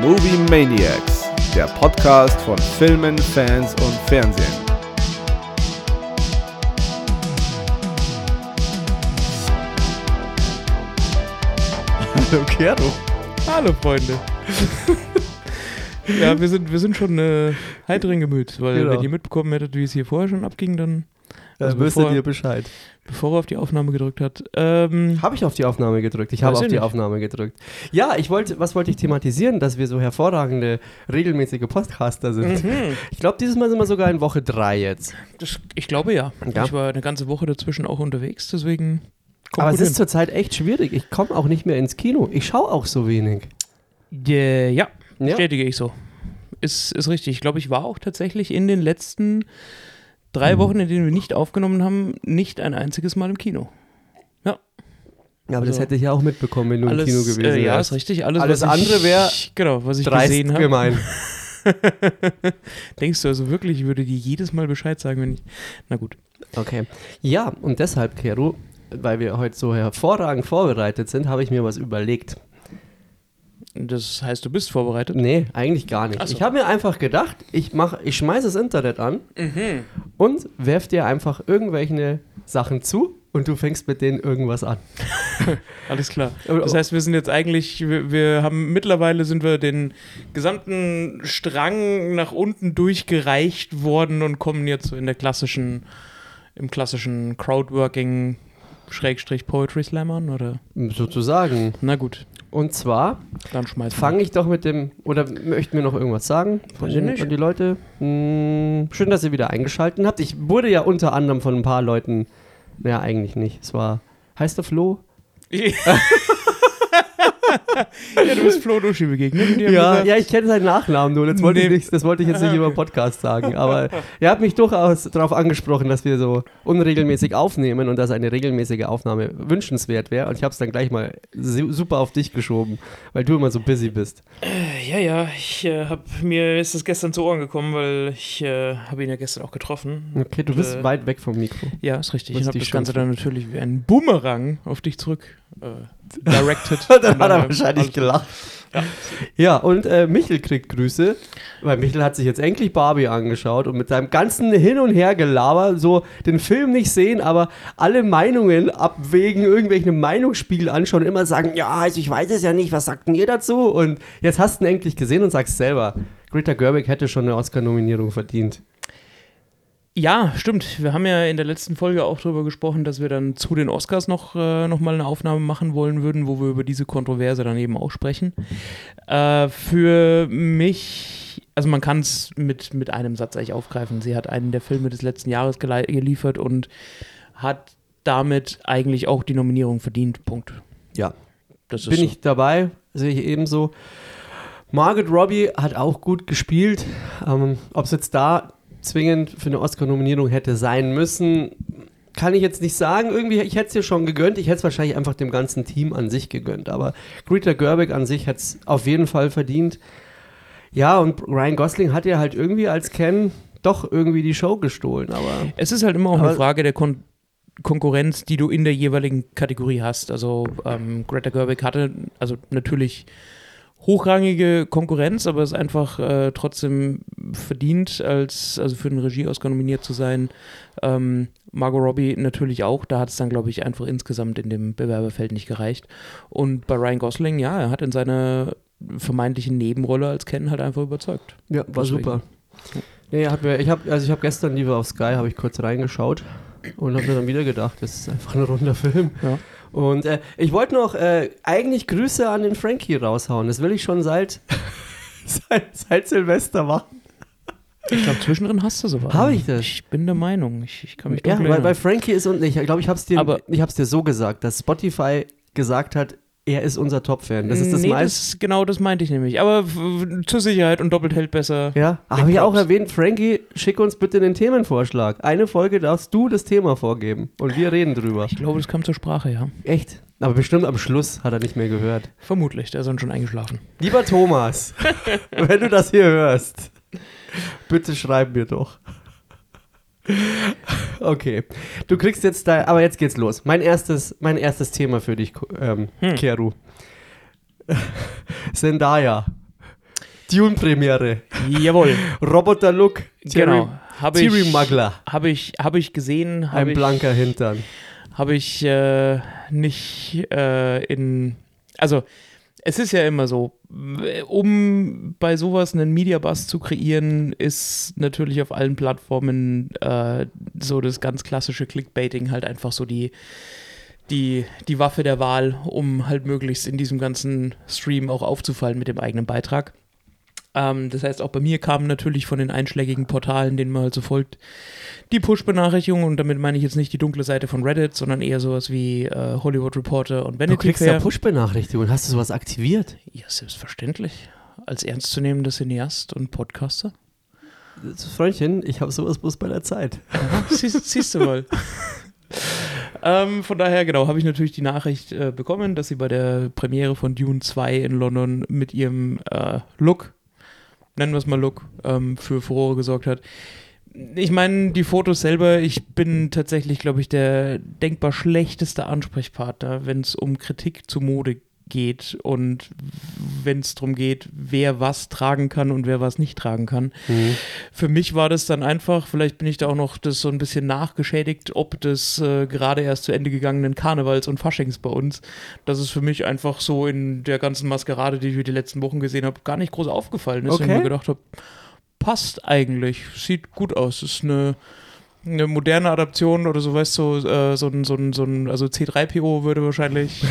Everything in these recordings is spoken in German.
Movie Maniacs, der Podcast von Filmen, Fans und Fernsehen. Hallo Kero. Hallo Freunde. ja, wir sind, wir sind schon äh, heiteren Gemüt, weil Genau. wenn ihr mitbekommen hättet, wie es hier vorher schon abging, Dann Also bevor- ihr Bescheid. bevor er auf die Aufnahme gedrückt hat. Ähm, Habe ich auf die Aufnahme gedrückt? Ich habe auf die nicht. Aufnahme gedrückt. Ja, ich wollte, was wollte ich thematisieren, dass wir so hervorragende, regelmäßige Podcaster sind. mhm. Ich glaube, dieses Mal sind wir sogar in Woche 3 jetzt. das, ich glaube ja. Ja. Ich war eine ganze Woche dazwischen auch unterwegs, deswegen Aber es ist zurzeit echt schwierig. Ich komme auch nicht mehr ins Kino. Ich schaue auch so wenig. Äh, ja, Ja. bestätige ich so. Ist, ist richtig. Ich glaube, ich war auch tatsächlich in den letzten drei Wochen, in denen wir nicht aufgenommen haben, nicht ein einziges Mal im Kino. Ja, aber das Also, hätte ich ja auch mitbekommen, wenn du Alles, im Kino gewesen äh, ja, wärst. ist richtig. Alles, Alles was andere ich- wär Genau, was ich gesehen habe. gemein. Denkst du also wirklich, ich würde dir jedes Mal Bescheid sagen, wenn ich. Na gut. Okay. Ja, und deshalb, Kero, weil wir heute so hervorragend vorbereitet sind, habe ich mir was überlegt. Das heißt, du bist vorbereitet? Nee, eigentlich gar nicht. So. Ich habe mir einfach gedacht, ich, mach, ich schmeiße das Internet an Mhm. und werf dir einfach irgendwelche Sachen zu und du fängst mit denen irgendwas an. Alles klar. Das heißt, wir sind jetzt eigentlich, wir, wir haben mittlerweile sind wir den gesamten Strang nach unten durchgereicht worden und kommen jetzt so in der klassischen, im klassischen Crowdworking Schrägstrich Poetry Slam an, oder? Sozusagen. Na gut, Und zwar fange ich doch mit dem, oder möchten wir noch irgendwas sagen von den, nicht. an die Leute? Hm, schön, dass ihr wieder eingeschaltet habt. Ich wurde ja unter anderem von ein paar Leuten, naja, eigentlich nicht. Es war, heißt der Flo? ja, du bist Flo Duschi begegnet. Ja, gesagt, ja, ich kenne seinen Nachnamen nur. Das wollte, ich Nee. nicht, das wollte ich jetzt nicht über den Podcast sagen. Aber er hat mich durchaus darauf angesprochen, dass wir so unregelmäßig aufnehmen und dass eine regelmäßige Aufnahme wünschenswert wäre. Und ich habe es dann gleich mal su- super auf dich geschoben, weil du immer so busy bist. Ja, ja, ich äh, hab, mir ist das gestern zu Ohren gekommen, weil ich äh, habe ihn ja gestern auch getroffen. Okay, du bist Äh, weit weg vom Mikro. Ja, ist richtig. Ich habe das Ganze dann natürlich wie ein Boomerang auf dich zurück äh, directed. Dann hat er wahrscheinlich gelacht. Ja. Ja, und äh, Michel kriegt Grüße, weil Michel hat sich jetzt endlich Barbie angeschaut und mit seinem ganzen Hin- und Hergelaber so den Film nicht sehen, aber alle Meinungen abwägen, irgendwelche Meinungsspiegel anschauen und immer sagen, ja, also ich weiß es ja nicht, was sagt denn ihr dazu? Und jetzt hast du ihn endlich gesehen und sagst selber, Greta Gerwig hätte schon eine Oscar-Nominierung verdient. Ja, stimmt. Wir haben ja in der letzten Folge auch darüber gesprochen, dass wir dann zu den Oscars noch, äh, noch mal eine Aufnahme machen wollen würden, wo wir über diese Kontroverse dann eben auch sprechen. Äh, für mich, also man kann es mit, mit einem Satz eigentlich aufgreifen. Sie hat einen der Filme des letzten Jahres geliefert und hat damit eigentlich auch die Nominierung verdient. Punkt. Ja, Das ist bin so. ich dabei, sehe ich ebenso. Margaret Robbie hat auch gut gespielt. Ähm, Ob es jetzt da zwingend für eine Oscar-Nominierung hätte sein müssen, kann ich jetzt nicht sagen. Irgendwie, ich hätte es ihr schon gegönnt. Ich hätte es wahrscheinlich einfach dem ganzen Team an sich gegönnt. Aber Greta Gerwig an sich hätte es auf jeden Fall verdient. Ja, und Ryan Gosling hat ja halt irgendwie als Ken doch irgendwie die Show gestohlen. Aber Es ist halt immer auch eine Frage der Kon Konkurrenz, die du in der jeweiligen Kategorie hast. Also ähm, Greta Gerwig hatte also natürlich hochrangige Konkurrenz, aber es ist einfach äh, trotzdem verdient, als also für den Regie-Oscar nominiert zu sein. Ähm, Margot Robbie natürlich auch. Da hat es dann, glaube ich, einfach insgesamt in dem Bewerberfeld nicht gereicht. Und bei Ryan Gosling, ja, er hat in seiner vermeintlichen Nebenrolle als Ken halt einfach überzeugt. Ja, war Deswegen. super. Nee, mir, ich habe also ich habe gestern Liebe auf Sky habe ich kurz reingeschaut und habe mir dann wieder gedacht, das ist einfach ein runder Film. Ja. Und äh, ich wollte noch äh, eigentlich Grüße an den Frankie raushauen. Das will ich schon seit seit, seit Silvester machen. Ich glaube, zwischendrin hast du sowas. Habe ich das? Ich bin der Meinung. Ich, ich kann mich Ja, weil, weil Frankie ist und ich glaube, ich habe es dir Aber- ich hab's dir so gesagt, dass Spotify gesagt hat, er ist unser Top-Fan. Das ist das nee, meiste. genau das meinte ich nämlich. Aber zur Sicherheit und doppelt hält besser. Ja, Den habe ich auch erwähnt, Frankie, schick uns bitte einen Themenvorschlag. Eine Folge darfst du das Thema vorgeben und wir reden drüber. Ich glaube, das kam zur Sprache, ja. Echt? Aber bestimmt am Schluss hat er nicht mehr gehört. Vermutlich, der ist dann schon eingeschlafen. Lieber Thomas, wenn du das hier hörst, bitte schreib mir doch. Okay. Du kriegst jetzt da, aber jetzt geht's los. Mein erstes, mein erstes Thema für dich, ähm, Hm. Keru. Zendaya. Dune-Premiere. Jawohl, Roboter Look. genau. Habe ich, Mugler. hab ich, hab ich gesehen, Ein habe ich, blanker Hintern. hab ich äh, nicht äh, in. Also, es ist ja immer so, um bei sowas einen Media-Bus zu kreieren, ist natürlich auf allen Plattformen äh, so das ganz klassische Clickbaiting halt einfach so die, die, die Waffe der Wahl, um halt möglichst in diesem ganzen Stream auch aufzufallen mit dem eigenen Beitrag. Ähm, das heißt, auch bei mir kamen natürlich von den einschlägigen Portalen, denen man halt so folgt, die Push-Benachrichtigungen und damit meine ich jetzt nicht die dunkle Seite von Reddit, sondern eher sowas wie äh, Hollywood Reporter und Du Vanity kriegst Fair. ja Push-Benachrichtigungen. Hast du sowas aktiviert? Ja, selbstverständlich. Als ernstzunehmender Cineast und Podcaster. Freundchen, ich habe sowas bloß bei der Zeit. siehst, siehst du mal. ähm, von daher, genau, habe ich natürlich die Nachricht äh, bekommen, dass sie bei der Premiere von Dune 2 in London mit ihrem äh, Look, nennen wir es mal Look, ähm, für Furore gesorgt hat. Ich meine, die Fotos selber, ich bin tatsächlich, glaube ich, der denkbar schlechteste Ansprechpartner, wenn es um Kritik zu Mode geht und wenn es darum geht, wer was tragen kann und wer was nicht tragen kann. Für mich war das dann einfach, vielleicht bin ich da auch noch das so ein bisschen nachgeschädigt, ob des äh, gerade erst zu Ende gegangenen Karnevals und Faschings bei uns, dass es für mich einfach so in der ganzen Maskerade, die ich die letzten Wochen gesehen habe, gar nicht groß aufgefallen ist. Und Okay. ich mir gedacht habe, passt eigentlich, sieht gut aus, ist eine eine moderne Adaption oder so, weißt du, äh, so ein, so ein, so ein, also C3PO würde wahrscheinlich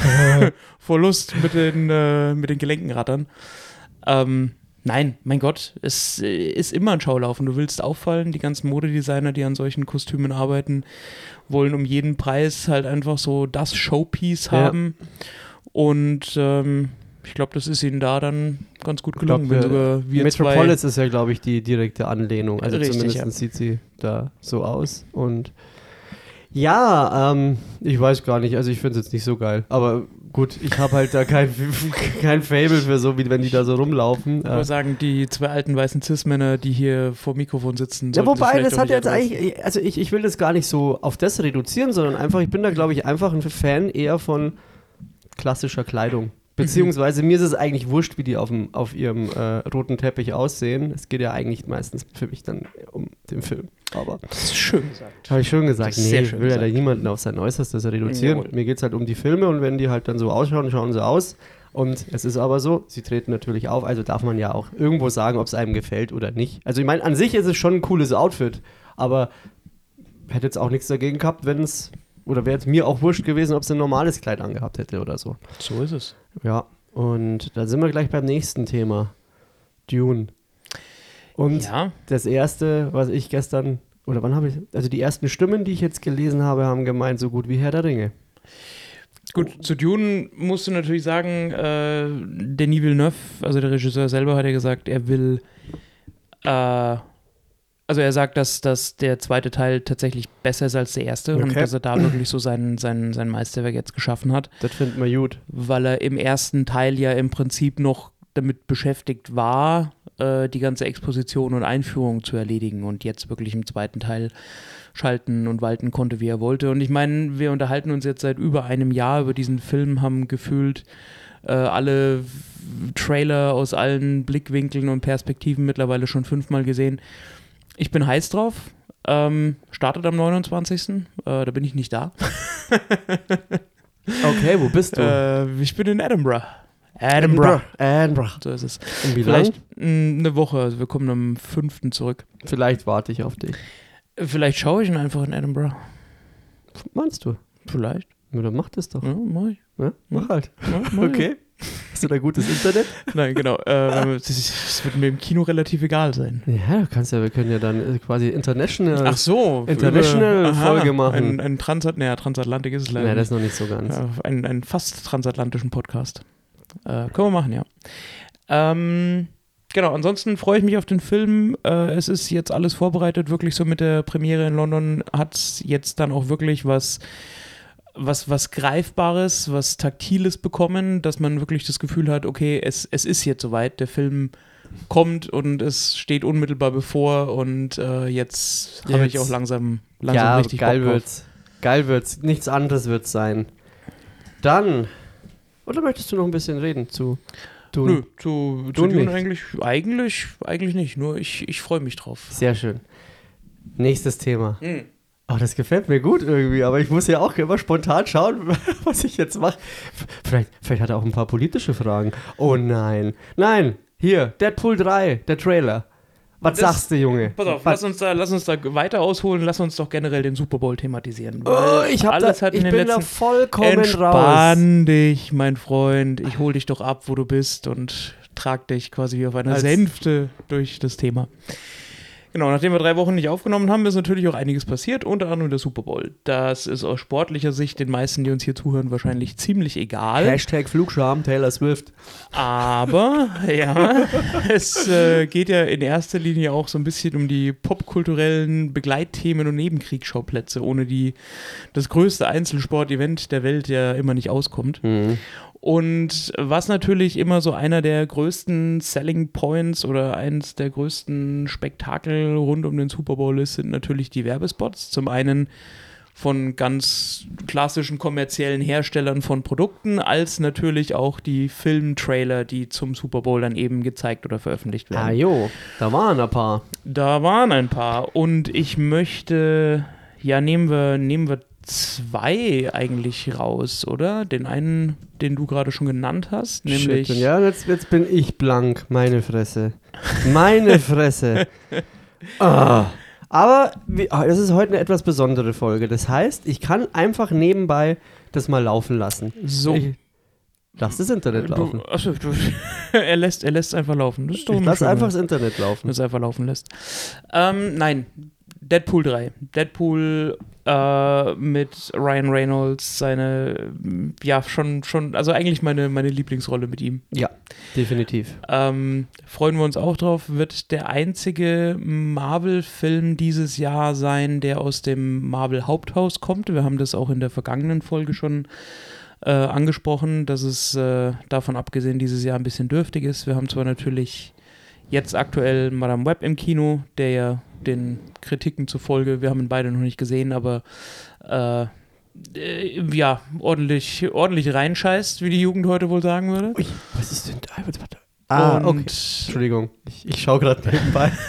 vor Lust mit den, äh, mit den Gelenken rattern. Ähm, nein, mein Gott, es äh, ist immer ein Schaulaufen. Du willst auffallen, die ganzen Modedesigner, die an solchen Kostümen arbeiten, wollen um jeden Preis halt einfach so das Showpiece Ja. haben. Und ähm, ich glaube, das ist ihnen da dann ganz gut gelungen, glaub, wenn sogar wir Metropolis ist ja, glaube ich, die direkte Anlehnung. Also Richtig, zumindest ja. sieht sie da so aus. Und ja, ähm, ich weiß gar nicht. Also ich finde es jetzt nicht so geil. Aber gut, ich habe halt da kein, kein Fable für so, wie wenn die da so rumlaufen. zwei, Äh, aber sagen, die zwei alten weißen Cis-Männer, die hier vor dem Mikrofon sitzen, Ja, wobei, das hat jetzt eigentlich, also ich, ich will das gar nicht so auf das reduzieren, sondern einfach, ich bin da, glaube ich, einfach ein Fan eher von klassischer Kleidung. Beziehungsweise mir ist es eigentlich wurscht, wie die auf, dem, auf ihrem äh, roten Teppich aussehen. Es geht ja eigentlich meistens für mich dann um den Film. Aber Das ist schön gesagt. habe ich schon gesagt, nee, ich will ja da gesagt. niemanden auf sein Äußerstes reduzieren. Jawohl. Mir geht es halt um die Filme und wenn die halt dann so ausschauen, schauen sie aus. Und es ist aber so, sie treten natürlich auf, also darf man ja auch irgendwo sagen, ob es einem gefällt oder nicht. Also ich meine, an sich ist es schon ein cooles Outfit, aber hätte jetzt auch nichts dagegen gehabt, wenn es, oder wäre es mir auch wurscht gewesen, ob sie ein normales Kleid angehabt hätte oder so. So ist es. Ja, und da sind wir gleich beim nächsten Thema. Dune. Und ja, das erste, was ich gestern, oder wann habe ich, also die ersten Stimmen, die ich jetzt gelesen habe, haben gemeint, so gut wie Herr der Ringe. gut, zu Dune musst du natürlich sagen, äh, Denis Villeneuve, also der Regisseur selber, hat ja gesagt, er will, äh, also er sagt, dass, dass der zweite Teil tatsächlich besser ist als der erste und Okay. dass er da wirklich so sein, sein, sein Meisterwerk jetzt geschaffen hat. Das finden wir gut. weil er im ersten Teil ja im Prinzip noch damit beschäftigt war, äh, die ganze Exposition und Einführung zu erledigen und jetzt wirklich im zweiten Teil schalten und walten konnte, wie er wollte. Und ich meine, wir unterhalten uns jetzt seit über einem Jahr über diesen Film, haben gefühlt äh, alle Trailer aus allen Blickwinkeln und Perspektiven mittlerweile schon fünfmal gesehen. Ich bin heiß drauf. Ähm, startet am 29. Äh, da bin ich nicht da. Okay, wo bist du? Äh, ich bin in Edinburgh. Edinburgh. Edinburgh. So ist es. Und wie Vielleicht lang? eine Woche, also wir kommen am 5. zurück. Vielleicht warte ich auf dich. Vielleicht schaue ich ihn einfach in Edinburgh. Meinst du? Vielleicht. Ja, dann mach das doch. Ja, mach ich. Ja, mach halt. Ja, mach. Okay. Hast du da gutes Internet? Nein, genau. Äh, das, ist- das wird mir im Kino relativ egal sein. Ja, du kannst ja, wir können ja dann äh, quasi international. Ach so. International über- Folge machen. Ein, ein Transat, naja, Transatlantik ist es leider. nee, das ist noch nicht so ganz. Ja, ein, einen fast transatlantischen Podcast. Äh, können wir machen, ja. Ähm, genau, ansonsten freue ich mich auf den Film. Äh, es ist jetzt alles vorbereitet, wirklich so mit der Premiere in London hat es jetzt dann auch wirklich was, was, was Greifbares, was Taktiles bekommen, dass man wirklich das Gefühl hat, okay, es, es ist jetzt soweit, der Film kommt und es steht unmittelbar bevor und äh, jetzt habe ich Jetzt. auch langsam, langsam ja, richtig geil Bock wird's. Geil wird's. Nichts anderes wird's sein. Dann. Oder möchtest du noch ein bisschen reden zu Dune. Nö, zu, zu Dune Dune eigentlich, eigentlich, eigentlich nicht. Nur ich, ich freue mich drauf. Sehr schön. Nächstes Thema. Hm. Oh, das gefällt mir gut irgendwie, aber ich muss ja auch immer spontan schauen, was ich jetzt mache. Vielleicht, vielleicht hat er auch ein paar politische Fragen. Oh nein. Nein, hier, Deadpool 3, der Trailer. Was Das- sagst du, Junge? Pass auf, Was- lass uns, da, lass uns da weiter ausholen, lass uns doch generell den Super Bowl thematisieren. Oh, ich hab alles da, hat in ich den bin da letzten vollkommen raus. Entspann dich, mein Freund. Ich hol dich doch ab, wo du bist und trag dich quasi wie auf einer Als- Sänfte durch das Thema. Genau, nachdem wir drei Wochen nicht aufgenommen haben, ist natürlich auch einiges passiert, unter anderem der Super Bowl. Das ist aus sportlicher Sicht den meisten, die uns hier zuhören, wahrscheinlich ziemlich egal. Hashtag Flugscham, Taylor Swift. Aber, ja, es äh, geht ja in erster Linie auch so ein bisschen um die popkulturellen Begleitthemen und Nebenkriegsschauplätze, ohne die das größte Einzelsport-Event der Welt ja immer nicht auskommt. Und was natürlich immer so einer der größten Selling Points oder eines der größten Spektakel rund um den Super Bowl ist, sind natürlich die Werbespots. Zum einen von ganz klassischen kommerziellen Herstellern von Produkten, als natürlich auch die Filmtrailer, die zum Super Bowl dann eben gezeigt oder veröffentlicht werden. Ah jo, da waren ein paar. Da waren ein paar und ich möchte, ja, nehmen wir, nehmen wir zwei eigentlich raus, oder? Den einen, den du gerade schon genannt hast, nämlich Shit, ja, jetzt, jetzt bin ich blank. Meine Fresse. Meine Fresse. ah. Aber ah, es ist heute eine etwas besondere Folge. Das heißt, ich kann einfach nebenbei das mal laufen lassen. so. Ich lass das Internet laufen. Du, achso, du, er lässt, er lässt einfach laufen. Das ist doch Ich lass einfach das Internet laufen. das einfach laufen lässt. Ähm, nein, Deadpool 3. Deadpool äh, mit Ryan Reynolds, seine, ja, schon, schon, also eigentlich meine, meine Lieblingsrolle mit ihm. Ja, definitiv. Ähm, freuen wir uns auch drauf. Wird der einzige Marvel-Film dieses Jahr sein, der aus dem Marvel-Haupthaus kommt. Wir haben das auch in der vergangenen Folge schon äh, angesprochen, dass es äh, davon abgesehen dieses Jahr ein bisschen dürftig ist. Wir haben zwar natürlich jetzt aktuell Madame Web im Kino, der ja den Kritiken zufolge, wir haben ihn beide noch nicht gesehen, aber äh, äh, ja, ordentlich, ordentlich reinscheißt, wie die Jugend heute wohl sagen würde. Ui, was ist denn da? Warte. Ah, okay. Und Entschuldigung, ich, ich schaue gerade nebenbei.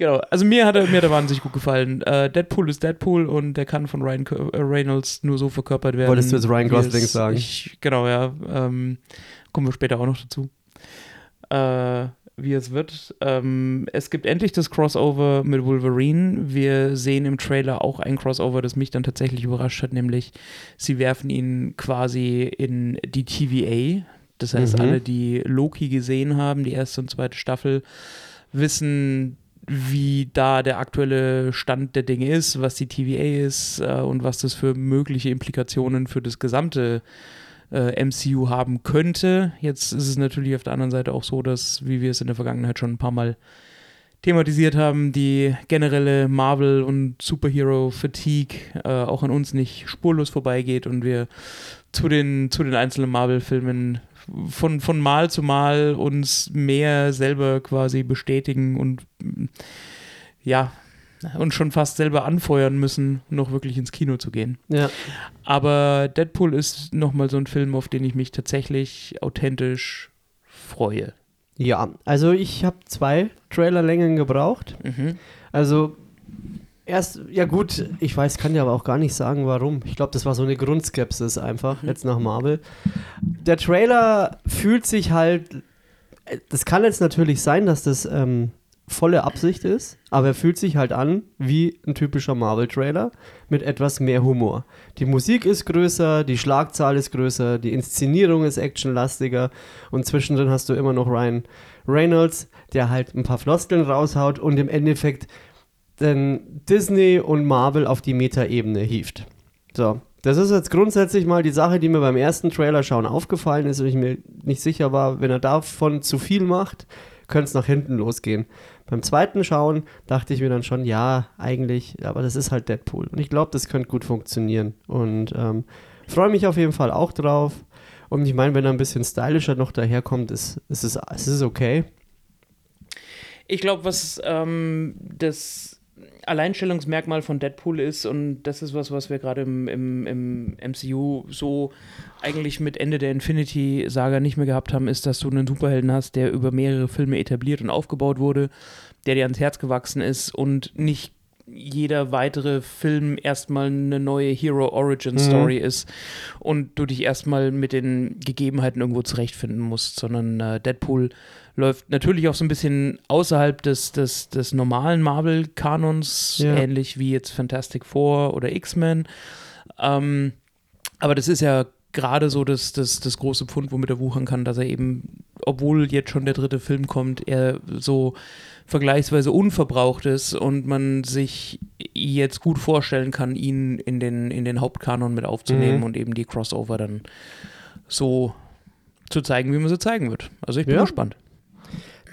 Genau, also mir hat er, mir hat er wahnsinnig gut gefallen. Äh, Deadpool ist Deadpool und der kann von Ryan Cur- äh, Reynolds nur so verkörpert werden. Wolltest du jetzt Ryan Gosling sagen? Ich, genau, ja. Ähm, kommen wir später auch noch dazu. Äh, wie es wird. Ähm, es gibt endlich das Crossover mit Wolverine. Wir sehen im Trailer auch ein Crossover, das mich dann tatsächlich überrascht hat, nämlich sie werfen ihn quasi in die TVA. Das heißt, Mhm. alle, die Loki gesehen haben, die erste und zweite Staffel, wissen, wie da der aktuelle Stand der Dinge ist, was die TVA ist äh, und was das für mögliche Implikationen für das gesamte äh, MCU haben könnte. Jetzt ist es natürlich auf der anderen Seite auch so, dass, wie wir es in der Vergangenheit schon ein paar Mal thematisiert haben, die generelle Marvel- und Superhero-Fatigue äh, auch an uns nicht spurlos vorbeigeht und wir zu den, zu den einzelnen Marvel-Filmen von, von Mal zu Mal uns mehr selber quasi bestätigen und ja, und schon fast selber anfeuern müssen, noch wirklich ins Kino zu gehen. Ja. Aber Deadpool ist nochmal so ein Film, auf den ich mich tatsächlich authentisch freue. Ja, also ich habe zwei Trailerlängen gebraucht. Also erst, ja gut, ich weiß, kann ja aber auch gar nicht sagen, warum. Ich glaube, das war so eine Grundskepsis einfach, jetzt nach Marvel. Der Trailer fühlt sich halt, äh, das kann jetzt natürlich sein, dass das ähm, volle Absicht ist, aber er fühlt sich halt an wie ein typischer Marvel-Trailer mit etwas mehr Humor. Die Musik ist größer, die Schlagzahl ist größer, die Inszenierung ist actionlastiger und zwischendrin hast du immer noch Ryan Reynolds, der halt ein paar Floskeln raushaut und im Endeffekt dann Disney und Marvel auf die Meta-Ebene hieft. So, das ist jetzt grundsätzlich mal die Sache, die mir beim ersten Trailer schauen aufgefallen ist und ich mir nicht sicher war, wenn er davon zu viel macht, könnte es nach hinten losgehen. Beim zweiten Schauen dachte ich mir dann schon, ja, eigentlich, aber das ist halt Deadpool. Und ich glaube, das könnte gut funktionieren. Und ähm, freue mich auf jeden Fall auch drauf. Und ich meine, wenn er ein bisschen stylischer noch daherkommt, ist, ist es, es ist okay. Ich glaube, was ähm, das Alleinstellungsmerkmal von Deadpool ist, und das ist was, was wir gerade im, im, im MCU so eigentlich mit Ende der Infinity-Saga nicht mehr gehabt haben, ist, dass du einen Superhelden hast, der über mehrere Filme etabliert und aufgebaut wurde, der dir ans Herz gewachsen ist und nicht jeder weitere Film erstmal eine neue Hero Origin Story mhm. ist und du dich erstmal mit den Gegebenheiten irgendwo zurechtfinden musst, sondern äh, Deadpool läuft natürlich auch so ein bisschen außerhalb des, des, des normalen Marvel-Kanons, ja. ähnlich wie jetzt Fantastic Four oder X-Men. Ähm, aber das ist ja gerade so das, das, das große Pfund, womit er wuchern kann, dass er eben, obwohl jetzt schon der dritte Film kommt, er so vergleichsweise unverbraucht ist und man sich jetzt gut vorstellen kann, ihn in den, in den Hauptkanon mit aufzunehmen mhm. und eben die Crossover dann so zu zeigen, wie man sie zeigen wird. Also ich bin ja. gespannt.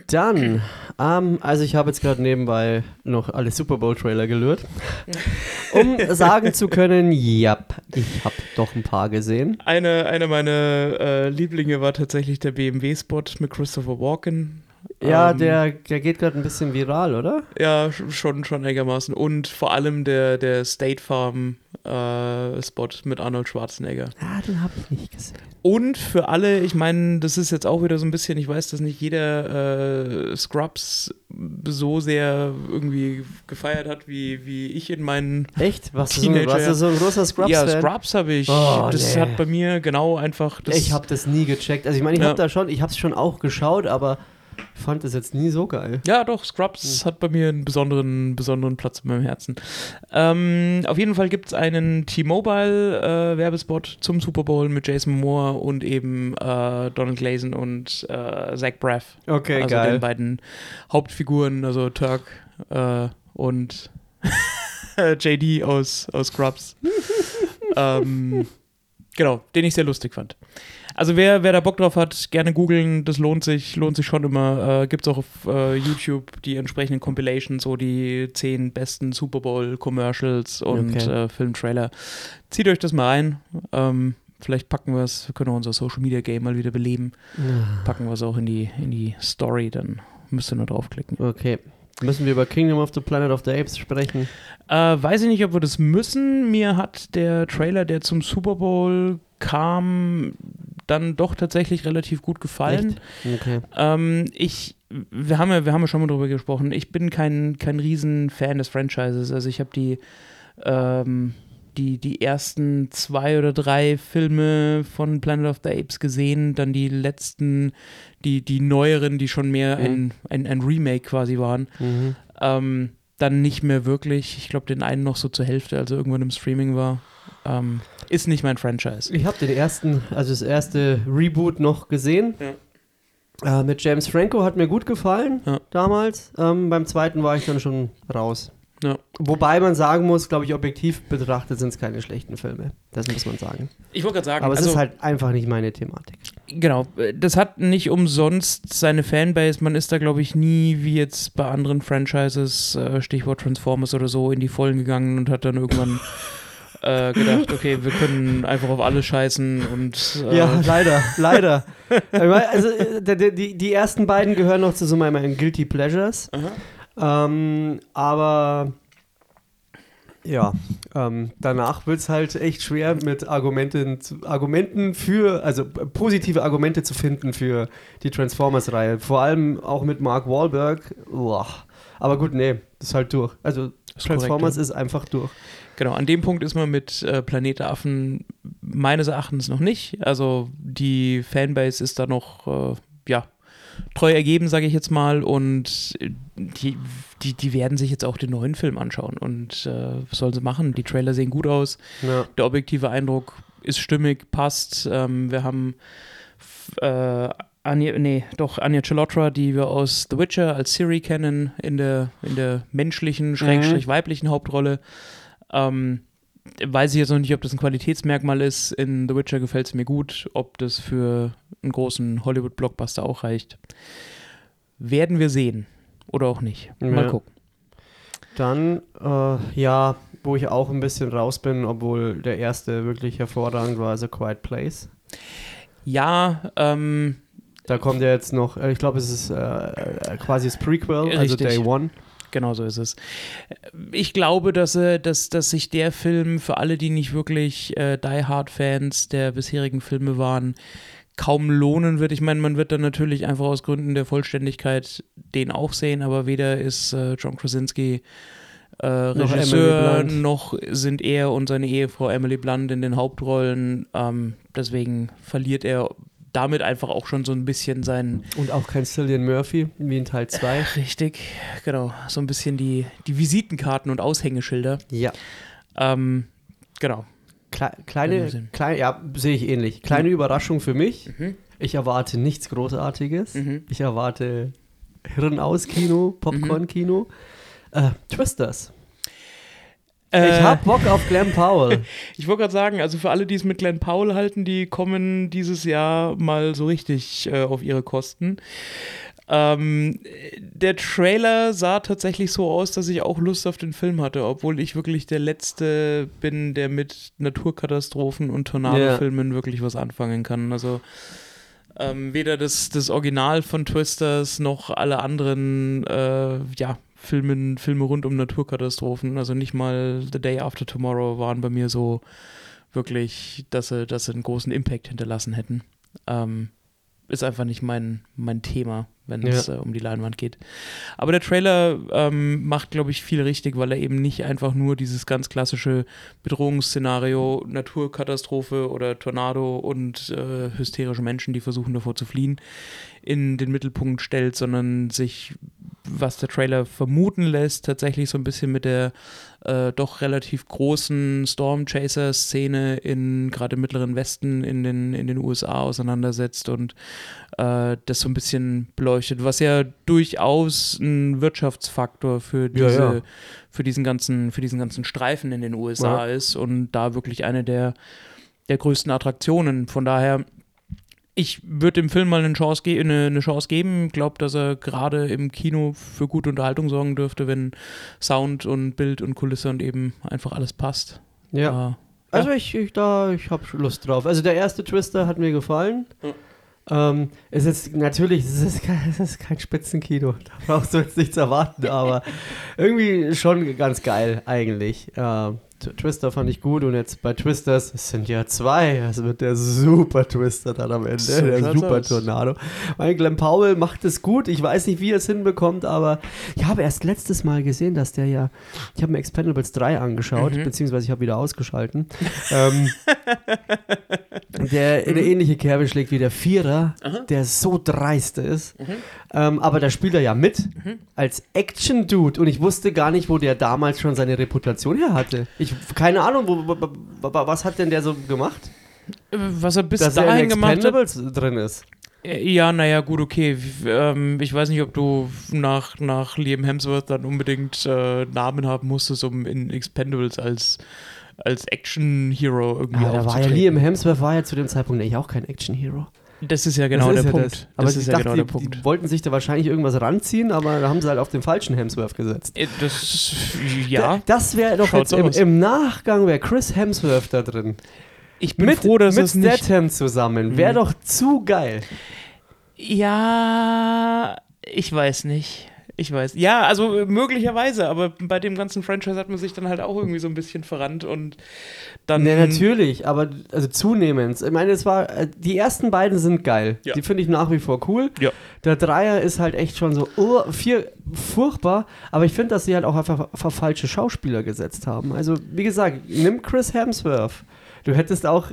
Dann, ähm, also ich habe jetzt gerade nebenbei noch alle Super Bowl-Trailer gelührt, um sagen zu können, ja, ich habe doch ein paar gesehen. Eine, eine meiner äh, Lieblinge war tatsächlich der BMW-Spot mit Christopher Walken. Ja, ähm, der, der geht gerade ein bisschen viral, oder? Ja, schon, schon einigermaßen. Und vor allem der, der State Farm äh, Spot mit Arnold Schwarzenegger. Ja, den habe ich nicht gesehen. Und für alle, ich meine, das ist jetzt auch wieder so ein bisschen, ich weiß, dass nicht jeder äh, Scrubs so sehr irgendwie gefeiert hat, wie, wie ich in meinen Echt? Was Teenager. Warst du so ein großer Scrubs? Ja, Scrubs habe ich. Oh, das nee. hat bei mir genau einfach. ich habe das nie gecheckt. Also ich meine, ich ja. habe da schon, ich habe es schon auch geschaut, aber fand das jetzt nie so geil. Ja, doch, Scrubs mhm. hat bei mir einen besonderen, besonderen Platz in meinem Herzen. Ähm, auf jeden Fall gibt es einen T-Mobile-Werbespot äh, zum Super Bowl mit Jason Moore und eben äh, Donald Glazen und äh, Zach Braff. Okay, also geil. den beiden Hauptfiguren, also Turk äh, und JD aus, aus Scrubs. ähm, genau, den ich sehr lustig fand. Also wer, wer da Bock drauf hat, gerne googeln, das lohnt sich, lohnt sich schon immer. Äh, Gibt es auch auf äh, YouTube die entsprechenden Compilations, so die zehn besten Super Bowl-Commercials und okay. äh, Filmtrailer. Zieht euch das mal ein. Ähm, vielleicht packen wir es, wir können auch unser Social Media Game mal wieder beleben. Ja. Packen wir es auch in die, in die Story, dann müsst ihr nur draufklicken. Okay. Müssen wir über Kingdom of the Planet of the Apes sprechen? Äh, weiß ich nicht, ob wir das müssen. Mir hat der Trailer, der zum Super Bowl kam, dann doch tatsächlich relativ gut gefallen. Okay. Ähm, ich, wir haben ja, wir haben ja schon mal drüber gesprochen. Ich bin kein, kein Riesen-Fan des Franchises. Also ich habe die, ähm, die, die ersten zwei oder drei Filme von Planet of the Apes gesehen, dann die letzten, die, die neueren, die schon mehr mhm. ein, ein, ein Remake quasi waren. Mhm. Ähm, dann nicht mehr wirklich. Ich glaube, den einen noch so zur Hälfte, also irgendwann im Streaming war. Ähm, ist nicht mein Franchise. Ich habe den ersten, also das erste Reboot noch gesehen. Ja. Äh, mit James Franco hat mir gut gefallen ja. damals. Ähm, beim zweiten war ich dann schon raus. Ja. Wobei man sagen muss, glaube ich, objektiv betrachtet sind es keine schlechten Filme. Das muss man sagen. Ich wollte gerade sagen. Aber es also, ist halt einfach nicht meine Thematik. Genau. Das hat nicht umsonst seine Fanbase. Man ist da, glaube ich, nie wie jetzt bei anderen Franchises, äh, Stichwort Transformers oder so, in die Vollen gegangen und hat dann irgendwann äh, gedacht, okay, wir können einfach auf alles scheißen und. Äh ja, leider, leider. also, äh, die, die ersten beiden gehören noch zu so meinen Guilty Pleasures. Ähm, aber. Ja, ähm, danach wird es halt echt schwer, mit Argumenten, Argumenten für, also positive Argumente zu finden für die Transformers-Reihe. Vor allem auch mit Mark Wahlberg. Boah. Aber gut, nee, das ist halt durch. Also Transformers korrekt, ja. ist einfach durch. Genau, an dem Punkt ist man mit äh, Planet Affen meines Erachtens noch nicht. Also die Fanbase ist da noch, äh, ja, treu ergeben, sage ich jetzt mal. Und die, die, die werden sich jetzt auch den neuen Film anschauen. Und äh, was sollen sie machen? Die Trailer sehen gut aus. Ja. Der objektive Eindruck ist stimmig, passt. Ähm, wir haben äh, Anja, nee, doch Anja Chalotra, die wir aus The Witcher als Siri kennen, in der, in der menschlichen, schrägstrich mhm. weiblichen Hauptrolle. Ähm, weiß ich jetzt noch nicht, ob das ein Qualitätsmerkmal ist. In The Witcher gefällt es mir gut. Ob das für einen großen Hollywood-Blockbuster auch reicht, werden wir sehen. Oder auch nicht. Mal ja. gucken. Dann, äh, ja, wo ich auch ein bisschen raus bin, obwohl der erste wirklich hervorragend war, also Quiet Place. Ja, ähm, Da kommt ja jetzt noch, äh, ich glaube, es ist äh, äh, quasi das Prequel, also richtig. also Day One. Genau so ist es. Ich glaube, dass, äh, dass, dass sich der Film für alle, die nicht wirklich äh, Die Hard-Fans der bisherigen Filme waren, kaum lohnen wird. Ich meine, man wird dann natürlich einfach aus Gründen der Vollständigkeit den auch sehen, aber weder ist äh, John Krasinski äh, Regisseur, Blunt. noch sind er und seine Ehefrau Emily Blunt in den Hauptrollen. Ähm, deswegen verliert er damit einfach auch schon so ein bisschen seinen Und auch kein Cillian Murphy, wie in Teil 2. Richtig, genau. So ein bisschen die, die Visitenkarten und Aushängeschilder. Ja. Ähm, genau. Kle In kleine, kleine, ja, sehe ich ähnlich. Kleine Überraschung für mich. Mhm. Ich erwarte nichts Großartiges. Mhm. Ich erwarte Hirn aus Kino, Popcorn Kino. Äh, Twisters. Äh, Ich hab Bock auf Glenn Powell. Ich wollte gerade sagen, also für alle, die es mit Glenn Powell halten, die kommen dieses Jahr mal so richtig äh, auf ihre Kosten. Ähm, der Trailer sah tatsächlich so aus, dass ich auch Lust auf den Film hatte, obwohl ich wirklich der Letzte bin, der mit Naturkatastrophen und Tornadofilmen wirklich was anfangen kann. Also ähm, weder das, das Original von Twisters noch alle anderen äh, ja, Filmen, Filme rund um Naturkatastrophen, also nicht mal The Day After Tomorrow waren bei mir so wirklich, dass sie, dass sie einen großen Impact hinterlassen hätten. Ähm, ist einfach nicht mein, mein Thema, wenn es äh, um die Leinwand geht. Aber der Trailer ähm, macht, glaube ich, viel richtig, weil er eben nicht einfach nur dieses ganz klassische Bedrohungsszenario, Naturkatastrophe oder Tornado und äh, hysterische Menschen, die versuchen davor zu fliehen, in den Mittelpunkt stellt, sondern sich, was der Trailer vermuten lässt, tatsächlich so ein bisschen mit der äh, doch relativ großen Storm Chaser-Szene in gerade im Mittleren Westen in den, in den USA auseinandersetzt und äh, das so ein bisschen beleuchtet, was ja durchaus ein Wirtschaftsfaktor für Ja, diese, ja. für diesen ganzen, für diesen ganzen Streifen in den USA ist und da wirklich eine der, der größten Attraktionen. Von daher, ich würde dem Film mal eine Chance, ge eine, eine Chance geben. Ich glaube, dass er gerade im Kino für gute Unterhaltung sorgen dürfte, wenn Sound und Bild und Kulisse und eben einfach alles passt. Ja. Äh, Also ich, ich, da, ich habe Lust drauf. Also der erste Twister hat mir gefallen. Ähm, es ist natürlich, es ist, kein, es ist kein Spitzenkino. Da brauchst du jetzt nichts erwarten, aber irgendwie schon ganz geil eigentlich. Ähm, Twister fand ich gut und jetzt bei Twisters, es sind ja zwei, es wird der super Twister dann am Ende, So der super aus. Tornado. Mein Glenn Powell macht es gut, ich weiß nicht, wie er es hinbekommt, aber ich habe erst letztes Mal gesehen, dass der ja, ich habe mir Expendables 3 angeschaut, Mhm. beziehungsweise ich habe wieder ausgeschalten, ähm, der Mhm. in eine ähnliche Kerbe schlägt wie der Vierer, der so dreist ist. Mhm. Ähm, aber da spielt er ja mit als Action-Dude und ich wusste gar nicht, wo der damals schon seine Reputation her hatte. Ich keine Ahnung, wo, wo, wo, was hat denn der so gemacht? Was er bis Dass er in dahin gemacht hat. Drin ist. Äh, Ja, naja, gut, okay. Ähm, ich weiß nicht, ob du nach, nach Liam Hemsworth dann unbedingt äh, Namen haben musstest, um in Expendables als, als Action-Hero irgendwie Ja, da war ja. Liam Hemsworth war ja zu dem Zeitpunkt eigentlich auch kein Action-Hero. Das ist ja genau ist der ja Punkt. Das. Aber das ist ja dachte, genau der die, Punkt. die wollten sich da wahrscheinlich irgendwas ranziehen, aber da haben sie halt auf den falschen Hemsworth gesetzt. Äh, Das, ja. Das wäre doch Schaut jetzt im, im Nachgang wäre Chris Hemsworth da drin. Ich bin mit froh, dass mit es nicht. Statham zusammen. Wäre Mhm. doch zu geil. Ja, ich weiß nicht. Ich weiß. Ja, also äh, möglicherweise, aber bei dem ganzen Franchise hat man sich dann halt auch irgendwie so ein bisschen verrannt und dann. Ne, natürlich, aber also zunehmend. Ich meine, es war, äh, die ersten beiden sind geil. Ja. Die finde ich nach wie vor cool. Ja. Der Dreier ist halt echt schon so, oh, vier, furchtbar. Aber ich finde, dass sie halt auch einfach auf falsche Schauspieler gesetzt haben. Also, wie gesagt, nimm Chris Hemsworth. Du hättest auch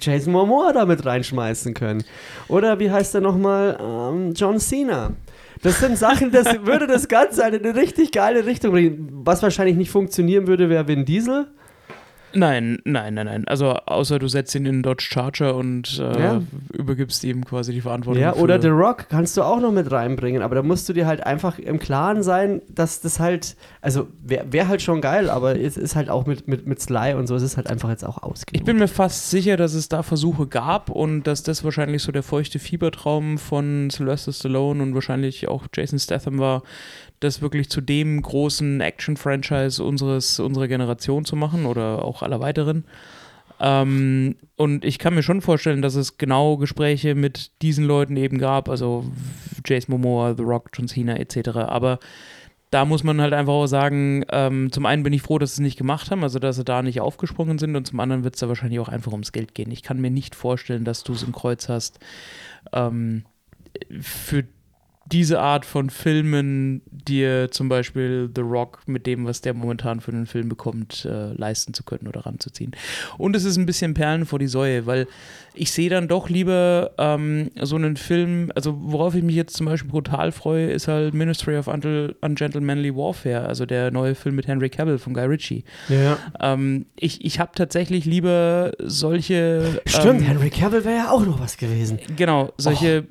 Jason Momoa da mit reinschmeißen können. Oder wie heißt der nochmal? Ähm, John Cena. Das sind Sachen, das würde das Ganze halt in eine richtig geile Richtung bringen. Was wahrscheinlich nicht funktionieren würde, wäre Vin Diesel. Nein, nein, nein, nein. Also außer du setzt ihn in einen Dodge Charger und äh, Ja. übergibst ihm quasi die Verantwortung. Ja, oder The Rock kannst du auch noch mit reinbringen, aber da musst du dir halt einfach im Klaren sein, dass das halt, also wäre wär halt schon geil, aber es ist halt auch mit, mit, mit Sly und so, es ist halt einfach jetzt auch ausgegangen. Ich bin mir fast sicher, dass es da Versuche gab und dass das wahrscheinlich so der feuchte Fiebertraum von Sylvester Stallone und wahrscheinlich auch Jason Statham war, das wirklich zu dem großen Action-Franchise unseres, unserer Generation zu machen oder auch aller weiteren. Ähm, und ich kann mir schon vorstellen, dass es genau Gespräche mit diesen Leuten eben gab, also Jason Momoa, The Rock, John Cena etc. Aber da muss man halt einfach auch sagen, ähm, zum einen bin ich froh, dass sie es nicht gemacht haben, also dass sie da nicht aufgesprungen sind und zum anderen wird es da wahrscheinlich auch einfach ums Geld gehen. Ich kann mir nicht vorstellen, dass du es im Kreuz hast, ähm, für diese Art von Filmen dir zum Beispiel The Rock mit dem, was der momentan für einen Film bekommt, äh, leisten zu können oder ranzuziehen. Und es ist ein bisschen Perlen vor die Säue, weil ich sehe dann doch lieber ähm, so einen Film, also worauf ich mich jetzt zum Beispiel brutal freue, ist halt Ministry of Ungentlemanly Warfare, also der neue Film mit Henry Cavill von Guy Ritchie. Ja. Ähm, ich ich habe tatsächlich lieber solche. Stimmt, ähm, Henry Cavill wäre ja auch noch was gewesen. Genau, solche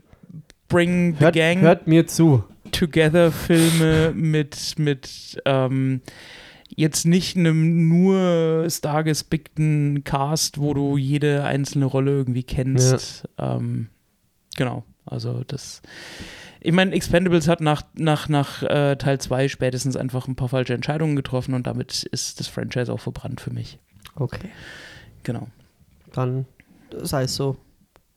Bring the Hört, Gang hört mir zu. Together Filme mit, mit ähm, jetzt nicht einem nur stargespickten Cast, wo du jede einzelne Rolle irgendwie kennst. Ähm, genau, also das. Ich meine, Expendables hat nach, nach, nach äh, Teil 2 spätestens einfach ein paar falsche Entscheidungen getroffen und damit ist das Franchise auch verbrannt für mich. Okay. Genau. Dann sei es so.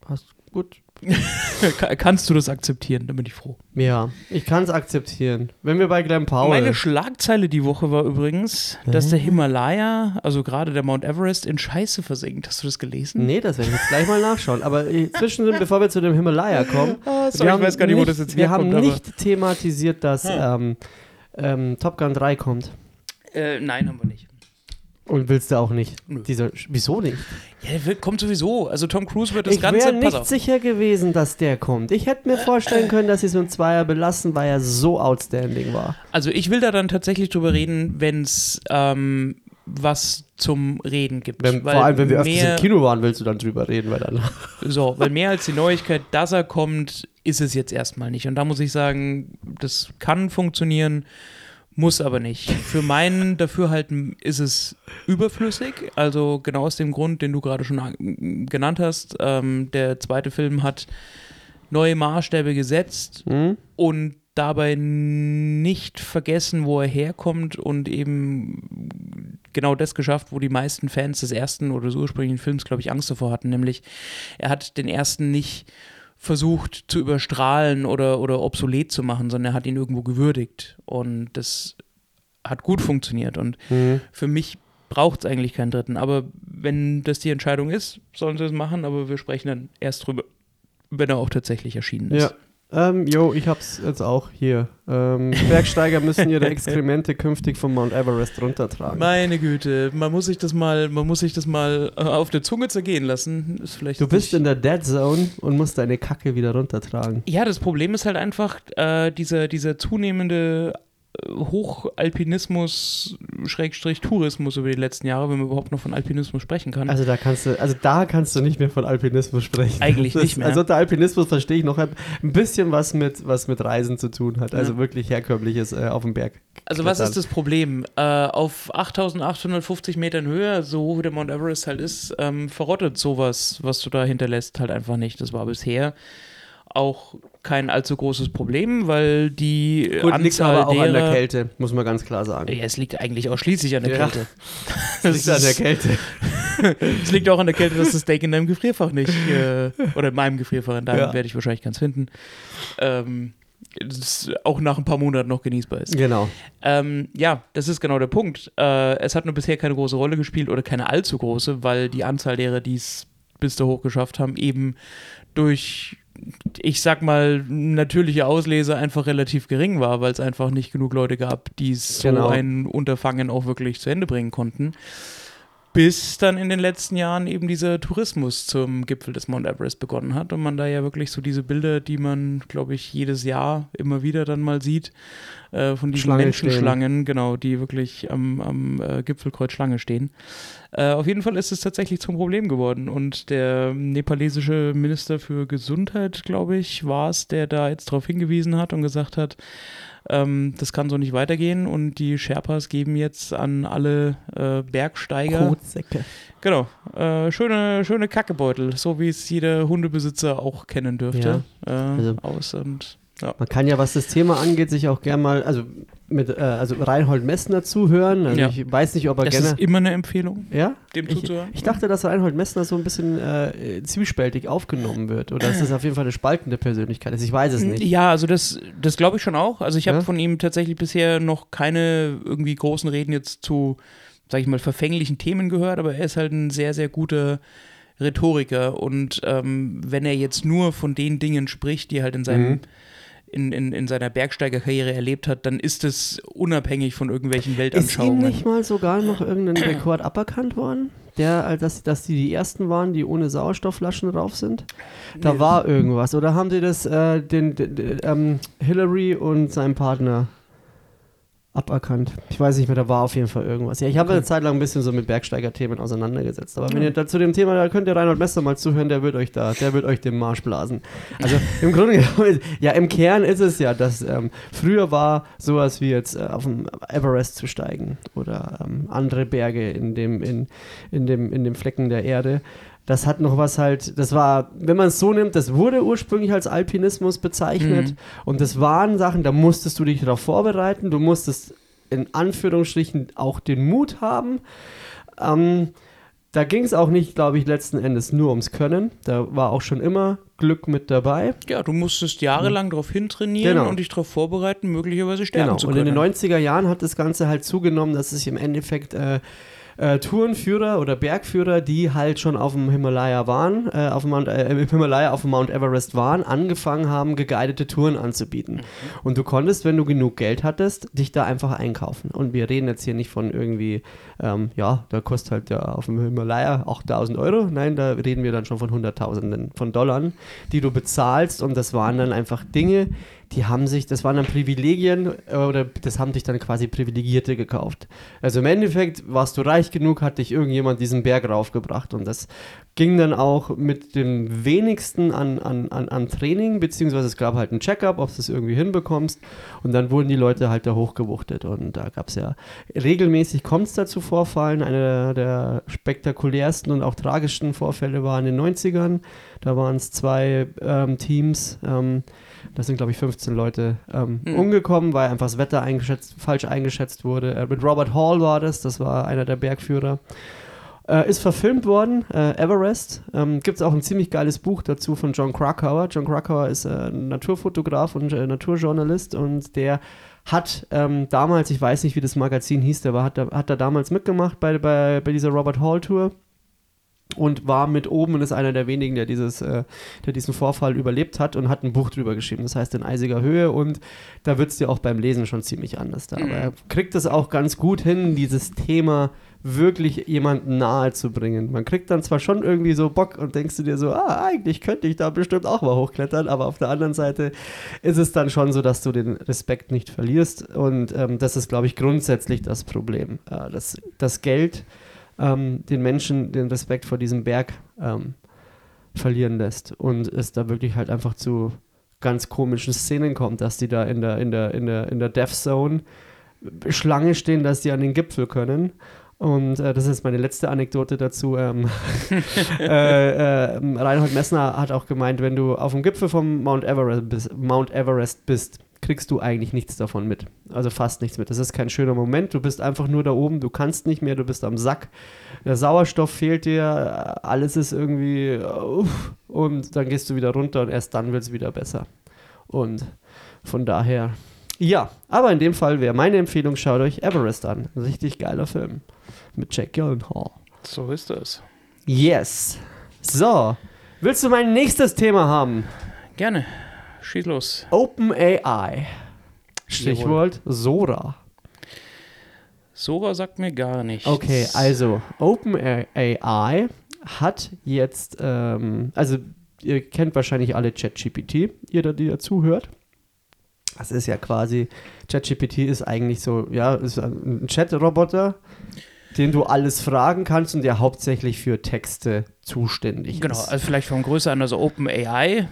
Passt gut. Ka- Kannst du das akzeptieren? Da bin ich froh. Ja, ich kann es akzeptieren. Wenn wir bei Glenn Powell. Meine Schlagzeile die Woche war übrigens, dass der Himalaya, also gerade der Mount Everest, in Scheiße versinkt. Hast du das gelesen? Nee, das werde ich jetzt gleich mal nachschauen. Aber äh, zwischendrin, bevor wir zu dem Himalaya kommen, Ah, sorry, wir haben nicht, nicht, Wir haben nicht thematisiert, dass ähm, ähm, Top Gun 3 kommt. Äh, nein, haben wir nicht. Und willst du auch nicht? Dieser, wieso nicht? Ja, der kommt sowieso. Also Tom Cruise wird das ich Ganze. wäre pass nicht sicher gewesen, dass der kommt. Ich hätte mir vorstellen können, dass sie so einen Zweier belassen, weil er so outstanding war. Also ich will da dann tatsächlich drüber reden, wenn es ähm, was zum Reden gibt. Wenn, vor allem, wenn wir öfters im Kino waren, willst du dann drüber reden, weil dann. So, weil mehr als die Neuigkeit, dass er kommt, ist es jetzt erstmal nicht. Und da muss ich sagen, das kann funktionieren, muss aber nicht. Für meinen Dafürhalten ist es überflüssig. Also genau aus dem Grund, den du gerade schon an- genannt hast. Ähm, der zweite Film hat neue Maßstäbe gesetzt Hm? und dabei nicht vergessen, wo er herkommt und eben genau das geschafft, wo die meisten Fans des ersten oder des ursprünglichen Films, glaube ich, Angst davor hatten, nämlich er hat den ersten nicht versucht zu überstrahlen oder, oder obsolet zu machen, sondern er hat ihn irgendwo gewürdigt und das hat gut funktioniert und Hm. für mich braucht es eigentlich keinen dritten, aber wenn das die Entscheidung ist, sollen sie es machen, aber wir sprechen dann erst drüber, wenn er auch tatsächlich erschienen ist. Ja. Ähm, jo, ich hab's jetzt auch hier. Ähm, Bergsteiger müssen ihre Exkremente künftig vom Mount Everest runtertragen. Meine Güte, man muss sich das mal, man muss sich das mal äh, auf der Zunge zergehen lassen. Ist vielleicht Du bist nicht- in der Dead Zone und musst deine Kacke wieder runtertragen. Ja, das Problem ist halt einfach äh, dieser, dieser zunehmende Hochalpinismus, Schrägstrich Tourismus über die letzten Jahre, wenn man überhaupt noch von Alpinismus sprechen kann. Also da kannst du, also da kannst du nicht mehr von Alpinismus sprechen. Eigentlich nicht mehr. Also unter Alpinismus verstehe ich noch ein bisschen was mit, was mit Reisen zu tun hat. Also Ja. wirklich herkömmliches äh, auf dem Berg. Also was ist das Problem? Äh, auf 8850 Metern Höhe, so hoch wie der Mount Everest halt ist, ähm, verrottet sowas, was du da hinterlässt, halt einfach nicht. Das war bisher auch kein allzu großes Problem, weil die Gut, Anzahl aber auch derer, an der Kälte, muss man ganz klar sagen. Ja, es liegt eigentlich ausschließlich an der Ja. Kälte. liegt an der Kälte. Es liegt auch an der Kälte, dass das Steak in deinem Gefrierfach nicht, äh, oder in meinem Gefrierfach, in deinem Ja. werde ich wahrscheinlich keins finden, ähm, auch nach ein paar Monaten noch genießbar ist. Genau. Ähm, ja, das ist genau der Punkt. Äh, es hat nur bisher keine große Rolle gespielt oder keine allzu große, weil die Anzahl derer, die es bis da hoch geschafft haben, eben durch, ich sag mal, natürliche Auslese einfach relativ gering war, weil es einfach nicht genug Leute gab, die so Genau. ein Unterfangen auch wirklich zu Ende bringen konnten. Bis dann in den letzten Jahren eben dieser Tourismus zum Gipfel des Mount Everest begonnen hat und man da ja wirklich so diese Bilder, die man, glaube ich, jedes Jahr immer wieder dann mal sieht, äh, von diesen Schlange Menschenschlangen, genau, die wirklich am, am äh, Gipfelkreuz Schlange stehen. Äh, auf jeden Fall ist es tatsächlich zum Problem geworden und der nepalesische Minister für Gesundheit, glaube ich, war es, der da jetzt darauf hingewiesen hat und gesagt hat, ähm, das kann so nicht weitergehen und die Sherpas geben jetzt an alle äh, Bergsteiger Kotsäcke. Genau. Äh, schöne, schöne Kackebeutel, so wie es jeder Hundebesitzer auch kennen dürfte. Äh, also- aus und ja. Man kann ja, was das Thema angeht, sich auch gern mal, also mit äh, also Reinhold Messner zuhören. Also Ja. ich weiß nicht, ob er Das gerne. ist immer eine Empfehlung, Ja? dem Ich, zuzuhören. ich dachte, dass Reinhold Messner so ein bisschen äh, zwiespältig aufgenommen wird. Oder dass das auf jeden Fall eine spaltende Persönlichkeit ist. Ich weiß es nicht. Ja, also das, das glaube ich schon auch. Also ich habe Ja? von ihm tatsächlich bisher noch keine irgendwie großen Reden jetzt zu, sag ich mal, verfänglichen Themen gehört, aber er ist halt ein sehr, sehr guter Rhetoriker und ähm, wenn er jetzt nur von den Dingen spricht, die halt in seinem Mhm. In, in, in seiner Bergsteigerkarriere erlebt hat, dann ist es unabhängig von irgendwelchen Ist ihm Weltanschauungen. nicht mal sogar noch irgendein Rekord aberkannt worden? Der, dass, dass die die ersten waren, die ohne Sauerstoffflaschen drauf sind? Da Nee. war irgendwas. Oder haben die das äh, den, den, den ähm, Hillary und seinem Partner aberkannt? Ich weiß nicht mehr, da war auf jeden Fall irgendwas. Ja, ich habe eine Zeit lang ein bisschen so mit Bergsteiger-Themen auseinandergesetzt. Aber wenn ihr da zu dem Thema, da könnt ihr Reinhold Messner mal zuhören, der wird euch da, der wird euch den Marsch blasen. Also im Grunde genommen, ja, im Kern ist es ja, dass ähm, früher war sowas wie jetzt äh, auf dem Everest zu steigen oder ähm, andere Berge in dem, in, in, dem, in dem Flecken der Erde. Das hat noch was halt, das war, wenn man es so nimmt, das wurde ursprünglich als Alpinismus bezeichnet Mhm. und das waren Sachen, da musstest du dich darauf vorbereiten, du musstest in Anführungsstrichen auch den Mut haben. Ähm, da ging es auch nicht, glaube ich, letzten Endes nur ums Können. Da war auch schon immer Glück mit dabei. Ja, du musstest jahrelang darauf hintrainieren Genau. und dich darauf vorbereiten, möglicherweise sterben Genau. zu Und können. in den 90er Jahren hat das Ganze halt zugenommen, dass sich im Endeffekt äh, äh, Tourenführer oder Bergführer, die halt schon auf dem Himalaya waren, äh, auf dem Mount, äh, im Himalaya auf dem Mount Everest waren, angefangen haben, geguidete Touren anzubieten. Und du konntest, wenn du genug Geld hattest, dich da einfach einkaufen. Und wir reden jetzt hier nicht von irgendwie, ähm, ja, da kostet halt ja auf dem Himalaya 8000 Euro. Nein, da reden wir dann schon von Hunderttausenden von Dollar, die du bezahlst. Und das waren dann einfach Dinge, die haben sich, das waren dann Privilegien äh, oder das haben dich dann quasi Privilegierte gekauft. Also im Endeffekt warst du reich genug, hat dich irgendjemand diesen Berg raufgebracht und das ging dann auch mit dem wenigsten an, an, an, an Training, beziehungsweise es gab halt ein Checkup, ob du es irgendwie hinbekommst und dann wurden die Leute halt da hochgewuchtet und da gab es ja regelmäßig kommt es dazu Vorfallen. Einer der spektakulärsten und auch tragischsten Vorfälle war in den 90ern. Da waren es zwei ähm, Teams, ähm, das sind glaube ich 15 Leute ähm, Hm. umgekommen, weil einfach das Wetter eingeschätzt, falsch eingeschätzt wurde. Äh, mit Robert Hall war das, das war einer der Bergführer. Äh, ist verfilmt worden, äh, Everest. Ähm, Gibt es auch ein ziemlich geiles Buch dazu von John Krakauer. John Krakauer ist äh, Naturfotograf und äh, Naturjournalist und der hat ähm, damals, ich weiß nicht, wie das Magazin hieß, der war, hat, da, hat da damals mitgemacht bei, bei, bei dieser Robert Hall Tour und war mit oben und ist einer der wenigen, der, dieses, äh, der diesen Vorfall überlebt hat und hat ein Buch drüber geschrieben. Das heißt in eisiger Höhe und da wird es dir auch beim Lesen schon ziemlich anders da. Aber er kriegt es auch ganz gut hin, dieses Thema wirklich jemanden nahe zu bringen. Man kriegt dann zwar schon irgendwie so Bock und denkst du dir so, ah, eigentlich könnte ich da bestimmt auch mal hochklettern, aber auf der anderen Seite ist es dann schon so, dass du den Respekt nicht verlierst und ähm, das ist, glaube ich, grundsätzlich das Problem. Äh, das, das Geld ähm, den Menschen den Respekt vor diesem Berg ähm, verlieren lässt und es da wirklich halt einfach zu ganz komischen Szenen kommt, dass die da in der, in der, in der, in der Death Zone Schlange stehen, dass die an den Gipfel können. Und äh, das ist meine letzte Anekdote dazu. Ähm, äh, äh, Reinhold Messner hat auch gemeint, wenn du auf dem Gipfel vom Mount Everest bist, Mount Everest bist, kriegst du eigentlich nichts davon mit. Also fast nichts mit. Das ist kein schöner Moment. Du bist einfach nur da oben, du kannst nicht mehr, du bist am Sack. Der Sauerstoff fehlt dir, alles ist irgendwie uff, und dann gehst du wieder runter und erst dann wird es wieder besser. Und von daher, ja, aber in dem Fall wäre meine Empfehlung, schaut euch Everest an. Richtig geiler Film mit Jack Gyllenhaal. So ist das. Yes. So, willst du mein nächstes Thema haben? Gerne. Schieß los. OpenAI. Stichwort Sora. Sora sagt mir gar nichts. Okay, also OpenAI hat jetzt, ähm, also ihr kennt wahrscheinlich alle ChatGPT, ihr, da- die dazu hört. Das ist ja quasi, ChatGPT ist eigentlich so, ja, ist ein Chat-Roboter, den du alles fragen kannst und der hauptsächlich für Texte zuständig Genau, ist. also vielleicht von Größe an, also OpenAI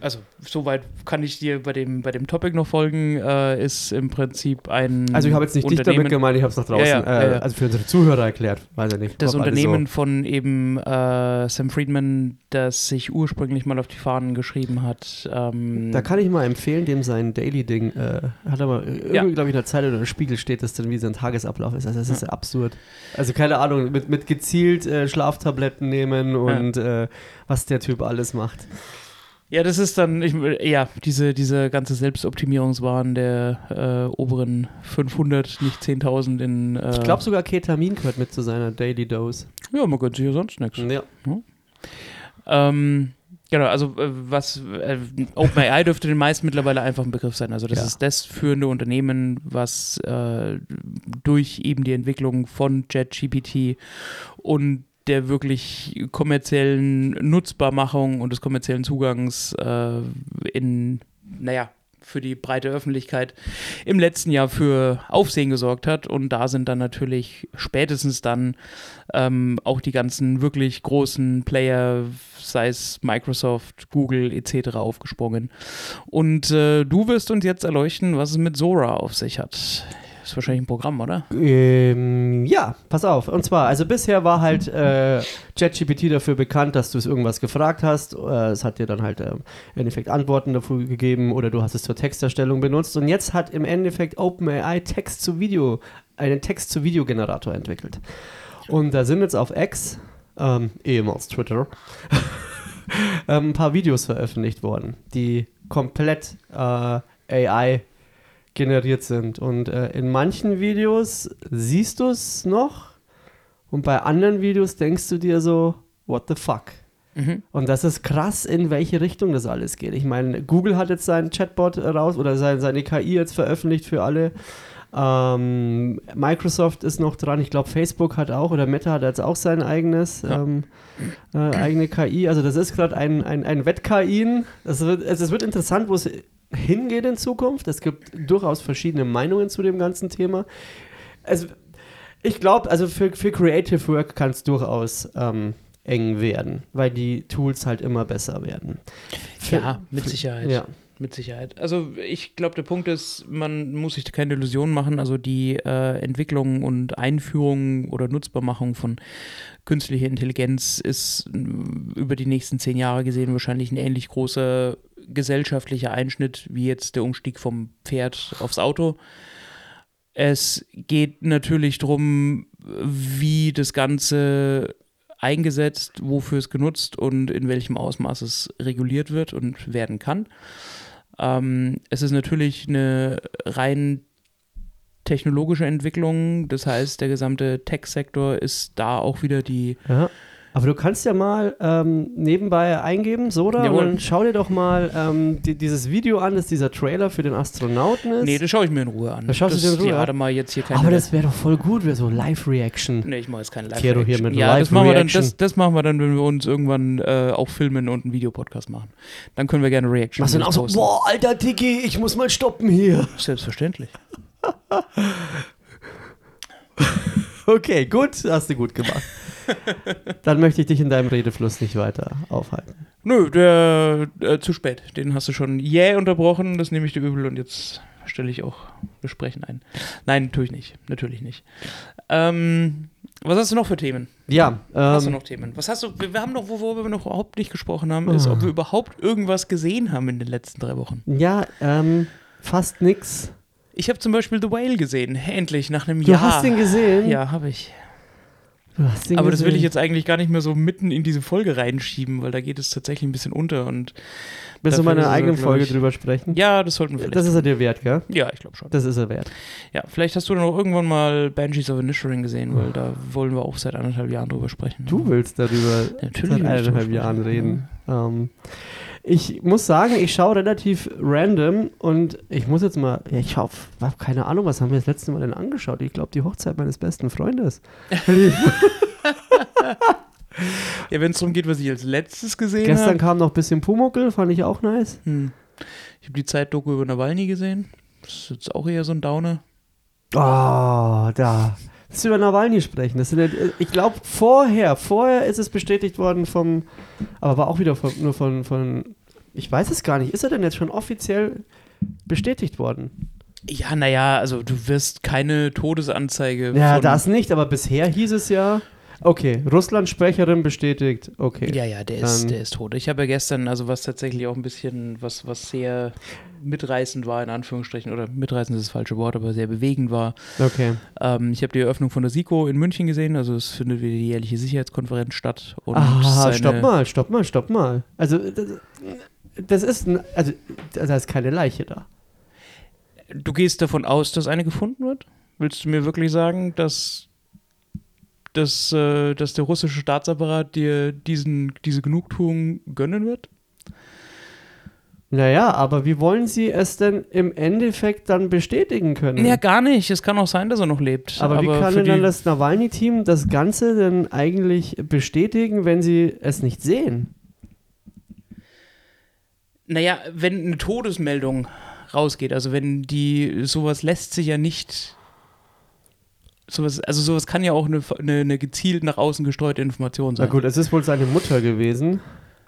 also soweit kann ich dir bei dem, bei dem Topic noch folgen, äh, ist im Prinzip ein Also ich habe jetzt nicht dich damit gemeint, ich habe es nach draußen, Ja, ja, äh, ja, also für unsere Zuhörer erklärt, weiß ich nicht. das Unternehmen von eben äh, Sam Friedman, das sich ursprünglich mal auf die Fahnen geschrieben hat. Ähm, So. Da kann ich mal empfehlen, dem sein Daily-Ding, äh, hat er mal, irgendwie, Ja. glaube ich, in der Zeit oder im Spiegel steht, dass dann wie sein Tagesablauf ist. Also das ist absurd. Also keine Ahnung, mit, mit gezielt äh, Schlaftabletten nehmen und äh, was der Typ alles macht. Ja, das ist dann, ich, ja, diese, diese ganze Selbstoptimierungswahn der äh, oberen 500, nicht 10.000 in. Äh, Ich glaube sogar Ketamin gehört mit zu seiner Daily Dose. Ja, man gönnt sich ja sonst nichts. Ja. Ähm, genau, also äh, was äh, OpenAI dürfte den meisten mittlerweile einfach ein Begriff sein. Also das Ja. ist das führende Unternehmen, was äh, durch eben die Entwicklung von JetGPT und der wirklich kommerziellen Nutzbarmachung und des kommerziellen Zugangs äh, in, naja, für die breite Öffentlichkeit im letzten Jahr für Aufsehen gesorgt hat. Und da sind dann natürlich spätestens dann ähm, auch die ganzen wirklich großen Player, sei es Microsoft, Google etc. aufgesprungen. Und äh, du wirst uns jetzt erleuchten, was es mit Sora auf sich hat. Ist wahrscheinlich ein Programm, oder? Ähm, ja, pass auf. Und zwar, also bisher war halt äh, ChatGPT dafür bekannt, dass du es irgendwas gefragt hast. Äh, es hat dir dann halt ähm, im Endeffekt Antworten dafür gegeben oder du hast es zur Texterstellung benutzt. Und jetzt hat im Endeffekt OpenAI Text zu Video, einen Text zu Videogenerator entwickelt. Und da sind jetzt auf X, ähm, ehemals Twitter, ähm, ein paar Videos veröffentlicht worden, die komplett äh, AI generiert sind. Und äh, in manchen Videos siehst du es noch und bei anderen Videos denkst du dir so, what the fuck? Mhm. Und das ist krass, in welche Richtung das alles geht. Ich meine, Google hat jetzt seinen Chatbot raus oder sein, seine KI jetzt veröffentlicht für alle. Ähm, Microsoft ist noch dran. Ich glaube, Facebook hat auch oder Meta hat jetzt auch sein eigenes, Ja. ähm, äh, eigene KI. Also das ist gerade ein, ein, ein Wett-KI. Es wird, es, es wird interessant, wo es hingeht in Zukunft. Es gibt durchaus verschiedene Meinungen zu dem ganzen Thema. Also, ich glaube, also für, für Creative Work kann es durchaus ähm, eng werden, weil die Tools halt immer besser werden. Für- Ja, mit Sicherheit. Ja. Mit Sicherheit. Also ich glaube, der Punkt ist, man muss sich keine Illusionen machen. Also die äh, Entwicklung und Einführung oder Nutzbarmachung von künstlicher Intelligenz ist über die nächsten zehn Jahre gesehen wahrscheinlich ein ähnlich großer gesellschaftlicher Einschnitt wie jetzt der Umstieg vom Pferd aufs Auto. Es geht natürlich darum, wie das Ganze eingesetzt, wofür es genutzt und in welchem Ausmaß es reguliert wird und werden kann. Ähm, es ist natürlich eine rein technologische Entwicklung, das heißt, der gesamte Tech-Sektor ist da auch wieder die. Ja. Aber du kannst ja mal ähm, nebenbei eingeben, Soda, Jawohl. und schau dir doch mal ähm, die, dieses Video an, das dieser Trailer für den Astronauten ist. Nee, das schaue ich mir in Ruhe an. Das schaust du dir in Ruhe warte mal jetzt hier keine. Aber das wäre doch voll gut, wäre so Live-Reaction. Nee, ich mache jetzt keine live Kero hier mit Ja, das machen, wir dann, Live-Reaction. das, das machen wir dann, wenn wir uns irgendwann äh, auch filmen und einen Videopodcast machen. Dann können wir gerne Reaction Machst du dann auch so, boah, alter Tiki, ich muss mal stoppen hier. Selbstverständlich. Okay, gut, hast du gut gemacht. Dann möchte ich dich in deinem Redefluss nicht weiter aufhalten. Nö, der äh, zu spät. Den hast du schon jäh unterbrochen, das nehme ich dir übel und jetzt stelle ich auch Besprechen ein. Nein, natürlich nicht. Natürlich nicht. Ähm, was hast du noch für Themen? Ja, Hast du ähm, noch Themen? Was hast du? Wir, haben noch, worüber wir noch überhaupt nicht gesprochen haben, ist, ob wir überhaupt irgendwas gesehen haben in den letzten drei Wochen. ja, ähm, fast nix. Ich habe zum Beispiel The Whale gesehen, endlich nach einem Du Jahr. hast ihn gesehen? Ja, habe ich. Aber das will ich jetzt eigentlich gar nicht mehr so mitten in diese Folge reinschieben, weil da geht es tatsächlich ein bisschen unter und Willst du mal eigenen glaub Folge ich- drüber sprechen? ja, das sollten wir vielleicht. Das ist er dir wert, gell? ja, ich glaube schon. Das ist er wert. Ja, vielleicht hast du dann auch irgendwann mal Banshees of Inisherin gesehen, weil da wollen wir auch seit anderthalb Jahren drüber sprechen. Du willst darüber Natürlich seit drüber Jahren reden. Ähm, ich muss sagen, ich schaue relativ random und ich muss jetzt mal, ja, ich schaue, hab keine Ahnung, was haben wir das letzte Mal denn angeschaut? Ich glaube, die Hochzeit meines besten Freundes. Ja, wenn es darum geht, was ich als letztes gesehen Gestern habe. kam noch ein bisschen Pumuckel, fand ich auch nice. Hm. Ich habe die Zeitdoku über Nawalny gesehen. Das ist jetzt auch eher so ein Downer. Oh, da. Lass über Nawalny sprechen. Das sind ich glaube, vorher, vorher ist es bestätigt worden vom, aber war auch wieder von, nur von, von Ich weiß es gar nicht. Ist er denn jetzt schon offiziell bestätigt worden? Ja, naja, also du wirst keine Todesanzeige. Ja, das nicht, aber bisher hieß es ja. Okay, Russland-Sprecherin bestätigt. Okay. Ja, ja, der ist, der ist tot. Ich habe ja gestern, also was tatsächlich auch ein bisschen, was, was sehr mitreißend war, in Anführungsstrichen, oder mitreißend ist das falsche Wort, aber sehr bewegend war. Okay. Ähm, ich habe die Eröffnung von der SIKO in München gesehen, also es findet wieder die jährliche Sicherheitskonferenz statt. Und Ah, stopp mal, stopp mal, stopp mal. Also, das, ist, ein, also, da ist keine Leiche da. Du gehst davon aus, dass eine gefunden wird? Willst du mir wirklich sagen, dass, dass, äh, dass der russische Staatsapparat dir diesen, diese Genugtuung gönnen wird? Naja, aber wie wollen Sie es denn im Endeffekt dann bestätigen können? Ja, gar nicht. Es kann auch sein, dass er noch lebt. aber, wie kann denn dann das Nawalny-Team das Ganze denn eigentlich bestätigen, wenn sie es nicht sehen? Naja, wenn eine Todesmeldung rausgeht, also wenn die, sowas lässt sich ja nicht, sowas, also sowas kann ja auch eine, eine, eine gezielt nach außen gestreute Information Na sein. gut, es ist wohl seine Mutter gewesen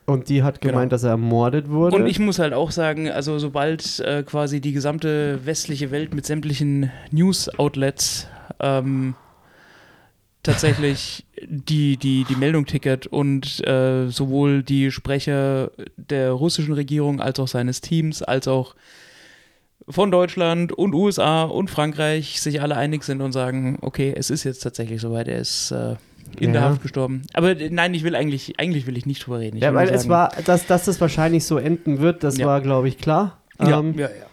und die hat gemeint, Genau. dass er ermordet wurde. Und ich muss halt auch sagen, also sobald äh, quasi die gesamte westliche Welt mit sämtlichen News-Outlets ähm, tatsächlich die, die, die Meldung tickert und äh, sowohl die Sprecher der russischen Regierung als auch seines Teams, als auch von Deutschland und USA und Frankreich sich alle einig sind und sagen, okay, es ist jetzt tatsächlich soweit, er ist äh, in der Ja. Haft gestorben. Aber äh, nein, ich will eigentlich, eigentlich will ich nicht drüber reden. Ich ja, weil es sagen- war, dass, dass das wahrscheinlich so enden wird, das Ja. war, glaube ich, klar. Ja, Ähm, ja, ja.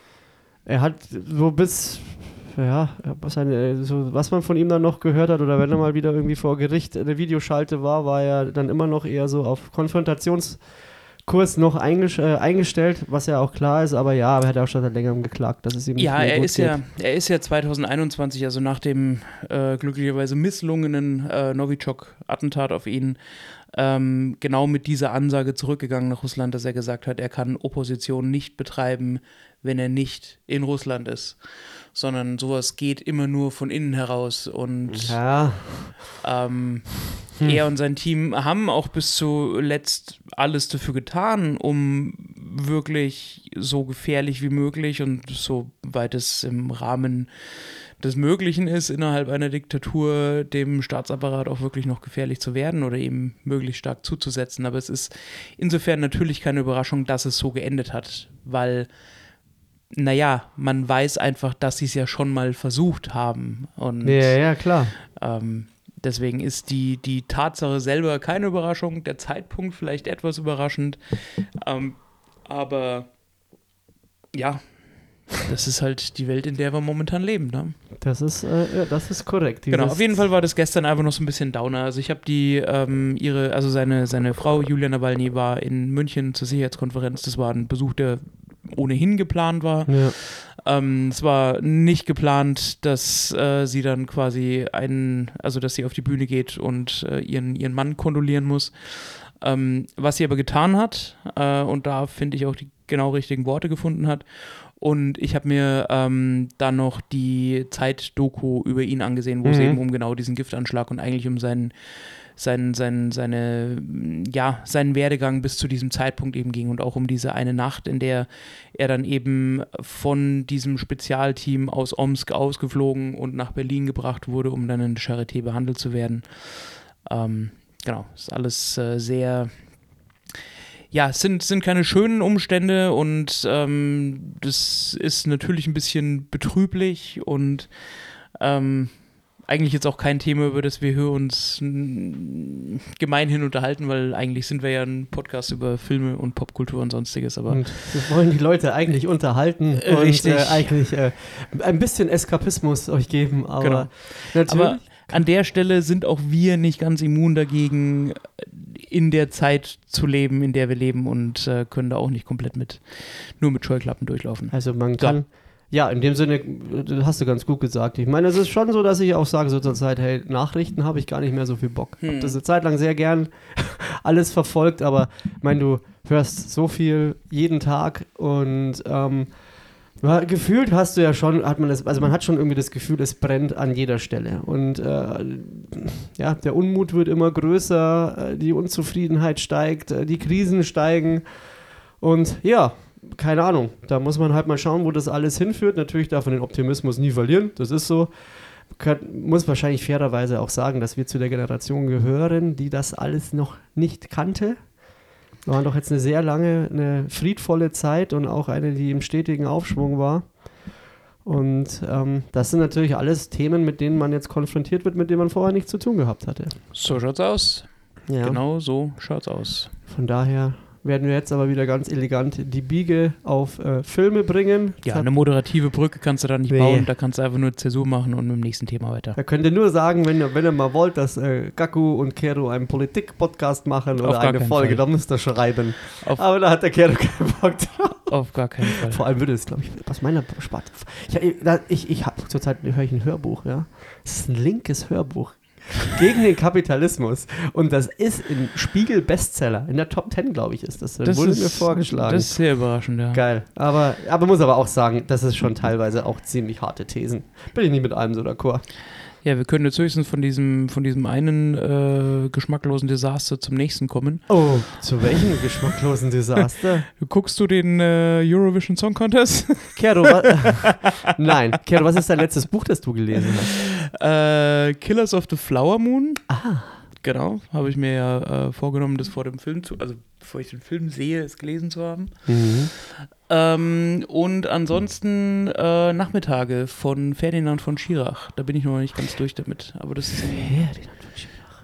Er hat so bis, ja, seine, so, was man von ihm dann noch gehört hat, oder wenn er mal wieder irgendwie vor Gericht eine Videoschalte war, war er dann immer noch eher so auf Konfrontationskurs noch einges äh, eingestellt, was ja auch klar ist, aber ja, aber er hat auch schon seit längerem geklagt, dass es ihm nicht Ja, er gut ist geht. ja, er ist ja 2021, also nach dem äh, glücklicherweise misslungenen äh, Novichok-Attentat auf ihn, ähm, genau mit dieser Ansage zurückgegangen nach Russland, dass er gesagt hat, er kann Opposition nicht betreiben, wenn er nicht in Russland ist. Sondern sowas geht immer nur von innen heraus. Und Ja, ähm, Hm. er und sein Team haben auch bis zuletzt alles dafür getan, um wirklich so gefährlich wie möglich und so weit es im Rahmen des Möglichen ist, innerhalb einer Diktatur dem Staatsapparat auch wirklich noch gefährlich zu werden oder ihm möglichst stark zuzusetzen. Aber es ist insofern natürlich keine Überraschung, dass es so geendet hat, weil, naja, man weiß einfach, dass sie es ja schon mal versucht haben. Und ja, ja, klar. ähm, deswegen ist die, die Tatsache selber keine Überraschung, der Zeitpunkt vielleicht etwas überraschend. Ähm, aber ja, das ist halt die Welt, in der wir momentan leben. Ne? Das ist, äh, ja, das ist korrekt. Genau, auf jeden Fall war das gestern einfach noch so ein bisschen Downer. Also ich habe die, ähm, ihre, also seine, seine Frau Julia Nawalny war in München zur Sicherheitskonferenz. Das war ein Besuch, der ohnehin geplant war. Ja. Ähm, es war nicht geplant, dass äh, sie dann quasi einen, also dass sie auf die Bühne geht und äh, ihren, ihren Mann kondolieren muss. Ähm, was sie aber getan hat, äh, und da finde ich auch die genau richtigen Worte gefunden hat. Und ich habe mir ähm, dann noch die Zeit-Doku über ihn angesehen, wo es Mhm. eben um genau diesen Giftanschlag und eigentlich um seinen, seinen, seinen, seine, ja, seinen Werdegang bis zu diesem Zeitpunkt eben ging und auch um diese eine Nacht, in der er dann eben von diesem Spezialteam aus Omsk ausgeflogen und nach Berlin gebracht wurde, um dann in Charité behandelt zu werden. Ähm, genau, ist alles äh, sehr. Ja, es sind, sind keine schönen Umstände und ähm, das ist natürlich ein bisschen betrüblich und ähm, eigentlich jetzt auch kein Thema, über das wir uns gemeinhin unterhalten, weil eigentlich sind wir ja ein Podcast über Filme und Popkultur und sonstiges, aber Und wir wollen die Leute eigentlich unterhalten Äh, und äh, eigentlich äh, ein bisschen Eskapismus euch geben, aber Genau. natürlich. Aber an der Stelle sind auch wir nicht ganz immun dagegen, in der Zeit zu leben, in der wir leben und äh, können da auch nicht komplett mit, nur mit Scheuklappen durchlaufen. Also man kann, ja, in dem Sinne, äh, hast du ganz gut gesagt. Ich meine, es ist schon so, dass ich auch sage so zur Zeit, hey, Nachrichten habe ich gar nicht mehr so viel Bock. Hm. Hab das eine Zeit lang sehr gern alles verfolgt, aber ich meine, du hörst so viel jeden Tag und ähm, gefühlt hast du ja schon, hat man das, also man hat schon irgendwie das Gefühl, es brennt an jeder Stelle. Und äh, ja, der Unmut wird immer größer, äh, die Unzufriedenheit steigt, äh, die Krisen steigen. Und ja, keine Ahnung. Da muss man halt mal schauen, wo das alles hinführt. Natürlich darf man den Optimismus nie verlieren. Das ist so. Kann, muss wahrscheinlich fairerweise auch sagen, dass wir zu der Generation gehören, die das alles noch nicht kannte. Wir waren doch jetzt eine sehr lange, eine friedvolle Zeit und auch eine, die im stetigen Aufschwung war. Und ähm, das sind natürlich alles Themen, mit denen man jetzt konfrontiert wird, mit denen man vorher nichts zu tun gehabt hatte. So schaut's aus. Ja. Genau so schaut's aus. Von daher werden wir jetzt aber wieder ganz elegant die Biege auf äh, Filme bringen. Ja, Das eine moderative Brücke kannst du da nicht Nee. bauen. Da kannst du einfach nur Zäsur machen und mit dem nächsten Thema weiter. Da könnt ihr nur sagen, wenn ihr, wenn ihr mal wollt, dass äh, Gaku und Kero einen Politik-Podcast machen oder eine Folge, Fall. da müsst ihr schreiben. Auf- Aber da hat der Kero keinen Bock drauf. Auf gar keinen Fall. Vor allem würde es, glaube ich, aus meiner Sparte. Ich ich, ich habe zurzeit höre ich ein Hörbuch, ja. Es ist ein linkes Hörbuch gegen den Kapitalismus. Und das ist im Spiegel Bestseller. In der Top 10, glaube ich, ist das. Das wurde ist, mir vorgeschlagen. Das ist sehr überraschend, ja. Geil. Aber, aber muss aber auch sagen, das ist schon teilweise auch ziemlich harte Thesen. Bin ich nicht mit allem so d'accord. Ja, wir können jetzt höchstens von diesem, von diesem einen äh, geschmacklosen Desaster zum nächsten kommen. Oh, zu welchem geschmacklosen Desaster? Guckst du den äh, Eurovision Song Contest? Kero, Nein. Kero, was ist dein letztes Buch, das du gelesen hast? äh, Killers of the Flower Moon. Ah. Genau, habe ich mir ja äh, vorgenommen, das vor dem Film zu, also bevor ich den Film sehe, es gelesen zu haben. Mhm. Ähm, und ansonsten äh, Nachmittage von Ferdinand von Schirach. Da bin ich noch nicht ganz durch damit. Aber das ist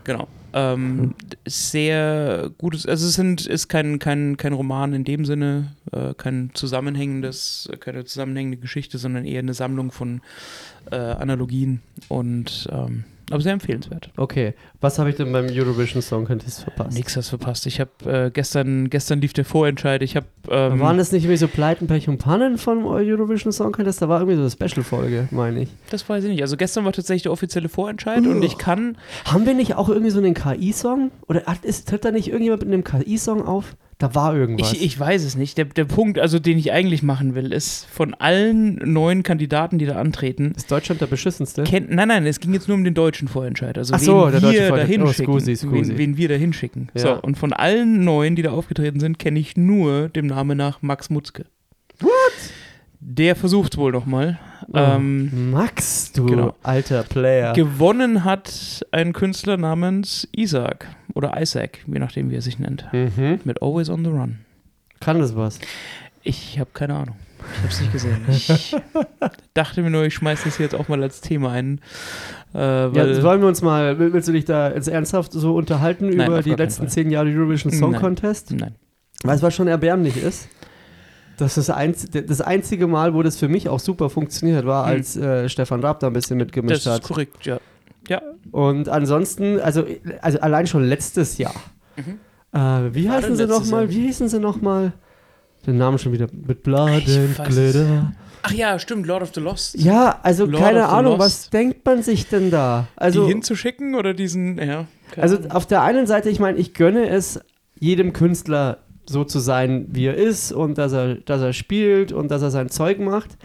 genau. Ähm, sehr gutes, also es sind, ist kein, kein, kein Roman in dem Sinne, äh, kein zusammenhängendes, keine zusammenhängende Geschichte, sondern eher eine Sammlung von äh, Analogien und ähm, aber sehr empfehlenswert. Okay, was habe ich denn beim Eurovision Song Contest verpasst? Nix hast verpasst. Ich habe äh, gestern, gestern lief der Vorentscheid. Ich habe ähm, Waren das nicht irgendwie so Pleiten, Pech und Pannen vom Eurovision Song Contest? Da war irgendwie so eine Special-Folge, meine ich. Das weiß ich nicht. Also gestern war tatsächlich der offizielle Vorentscheid und ich kann, Haben wir nicht auch irgendwie so einen KI-Song? Oder hat, ist, tritt da nicht irgendjemand mit einem KI-Song auf? Da war irgendwas. ich, ich weiß es nicht. Der, der Punkt, also den ich eigentlich machen will, ist von allen neuen Kandidaten, die da antreten, ist Deutschland der beschissenste? kennt, nein, nein, es ging jetzt nur um den deutschen Vorentscheid. Also Ach so, wen der deutsche wir Vorentscheid. dahin Oh, schicken. scusi, scusi. Wen, wen wir dahin schicken. Ja. So, und von allen neuen, die da aufgetreten sind, kenne ich nur dem Namen nach Max Mutzke. Der versucht wohl nochmal. Ähm, Max, du genau. alter Player. Gewonnen hat ein Künstler namens Isaac oder Isaac, je nachdem, wie er sich nennt. mhm. Mit Always on the Run. Kann das was? Ich habe keine Ahnung. Ich habe es nicht gesehen. Ich dachte mir nur, ich schmeiße das jetzt auch mal als Thema ein. Äh, Ja, wollen wir uns mal, will- willst du dich da jetzt ernsthaft so unterhalten Nein, über die letzten Fall. zehn Jahre Eurovision Song Nein. Contest? nein. Weißt du, was schon erbärmlich ist? Das, ist einz das einzige Mal, wo das für mich auch super funktioniert hat, war, Hm. als äh, Stefan Raab da ein bisschen mitgemischt Das hat. ist korrekt, ja. Und ansonsten, also, also allein schon letztes Jahr. Mhm. Äh, wie heißen sie nochmal? Jahr? Wie hießen sie nochmal? Den Namen schon wieder mit Blood and Glitter. Ach ja, stimmt, Lord of the Lost. Ja, also Lord keine Ahnung, was denkt man sich denn da? Also, die hinzuschicken oder diesen, ja. also auf der einen Seite, ich meine, ich gönne es jedem Künstler so zu sein, wie er ist und dass er, dass er spielt und dass er sein Zeug macht.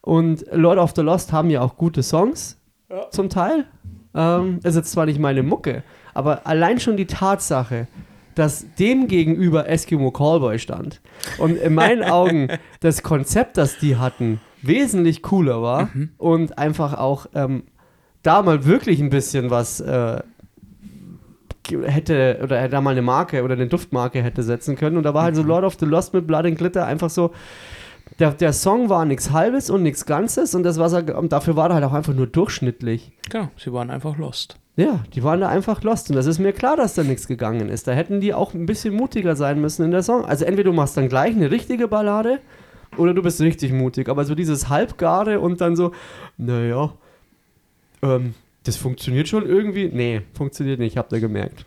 Und Lord of the Lost haben ja auch gute Songs, Ja. zum Teil. Ähm, ist jetzt zwar nicht meine Mucke, aber allein schon die Tatsache, dass dem gegenüber Eskimo Callboy stand und in meinen Augen das Konzept, das die hatten, wesentlich cooler war Mhm. und einfach auch ähm, da mal wirklich ein bisschen was äh, hätte oder er da mal eine Marke oder eine Duftmarke hätte setzen können und da war halt so Mhm. Lord of the Lost mit Blood and Glitter einfach so der, der Song war nichts Halbes und nichts Ganzes und das was er, ge- und dafür war er halt auch einfach nur durchschnittlich. Genau, sie waren einfach lost. Ja, die waren da einfach lost und das ist mir klar, dass da nichts gegangen ist. Da hätten die auch ein bisschen mutiger sein müssen in der Song. Also entweder du machst dann gleich eine richtige Ballade oder du bist richtig mutig. Aber so dieses Halbgare und dann so, naja, ähm, das funktioniert schon irgendwie. Nee, funktioniert nicht, habt ihr gemerkt.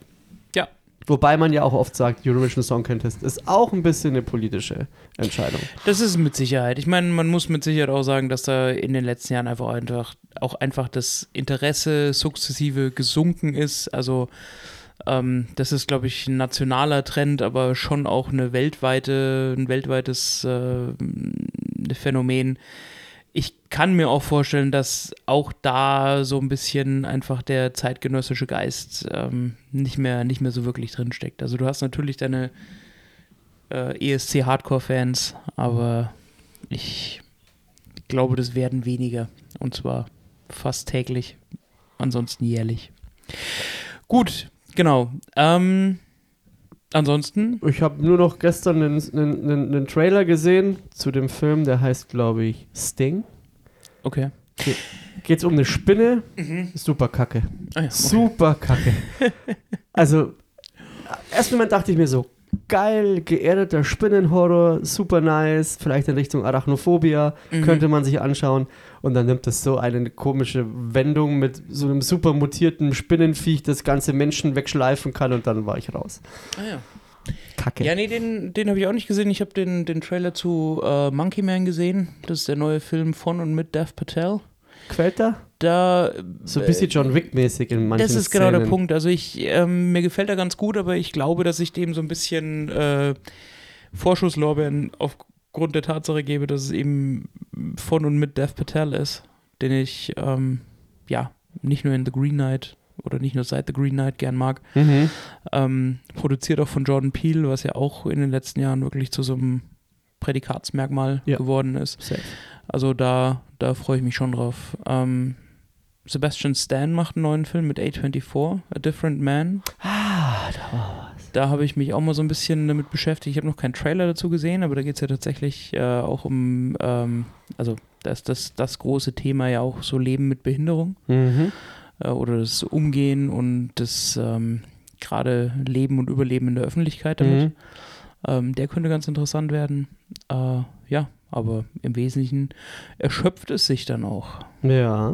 Ja. Wobei man ja auch oft sagt, Eurovision Song Contest ist auch ein bisschen eine politische Entscheidung. Das ist mit Sicherheit. Ich meine, man muss mit Sicherheit auch sagen, dass da in den letzten Jahren einfach, einfach auch einfach das Interesse sukzessive gesunken ist. Also ähm, das ist, glaube ich, ein nationaler Trend, aber schon auch eine weltweite, ein weltweites äh, Phänomen. Ich kann mir auch vorstellen, dass auch da so ein bisschen einfach der zeitgenössische Geist ähm, nicht, mehr, nicht mehr so wirklich drinsteckt. Also du hast natürlich deine äh, ESC Hardcore-Fans, aber ich glaube, das werden weniger. Und zwar fast täglich, ansonsten jährlich. Gut, genau. Ähm, ansonsten, Ich habe nur noch gestern einen, einen, einen, einen Trailer gesehen zu dem Film, der heißt, glaube ich, Sting. okay. Geht's um eine Spinne? Super kacke. Ah ja, okay. Super kacke. also, erst Moment dachte ich mir so, geil, geerdeter Spinnenhorror, super nice, vielleicht in Richtung Arachnophobia, Mhm. könnte man sich anschauen. Und dann nimmt das so eine komische Wendung mit so einem super mutierten Spinnenviech, das ganze Menschen wegschleifen kann und dann war ich raus. Ah, ja. Kacke. Ja, nee, den, den habe ich auch nicht gesehen. Ich habe den, den Trailer zu äh, Monkey Man gesehen. Das ist der neue Film von und mit Dev Patel. Quält da? Da So ein bisschen John Wick-mäßig in manchen Das ist genau der. Punkt. Also ich, ähm, mir gefällt er ganz gut, aber ich glaube, dass ich dem so ein bisschen äh, Vorschusslorbeeren aufgrund der Tatsache gebe, dass es eben von und mit Dev Patel ist, den ich ähm, ja nicht nur in The Green Knight oder nicht nur seit The Green Knight gern mag. Mhm. Ähm, produziert auch von Jordan Peele, was ja auch in den letzten Jahren wirklich zu so einem Prädikatsmerkmal Ja. geworden ist. Safe. Also da, da freue ich mich schon drauf. Ähm, Sebastian Stan macht einen neuen Film mit A24, A Different Man. Ah, da war. Da habe ich mich auch mal so ein bisschen damit beschäftigt. Ich habe noch keinen Trailer dazu gesehen, aber da geht es ja tatsächlich äh, auch um, ähm, also da ist das, das große Thema ja auch so Leben mit Behinderung Mhm. äh, oder das Umgehen und das ähm, gerade Leben und Überleben in der Öffentlichkeit damit. Mhm. Ähm, der könnte ganz interessant werden. Äh, ja, aber im Wesentlichen erschöpft es sich dann auch. Ja.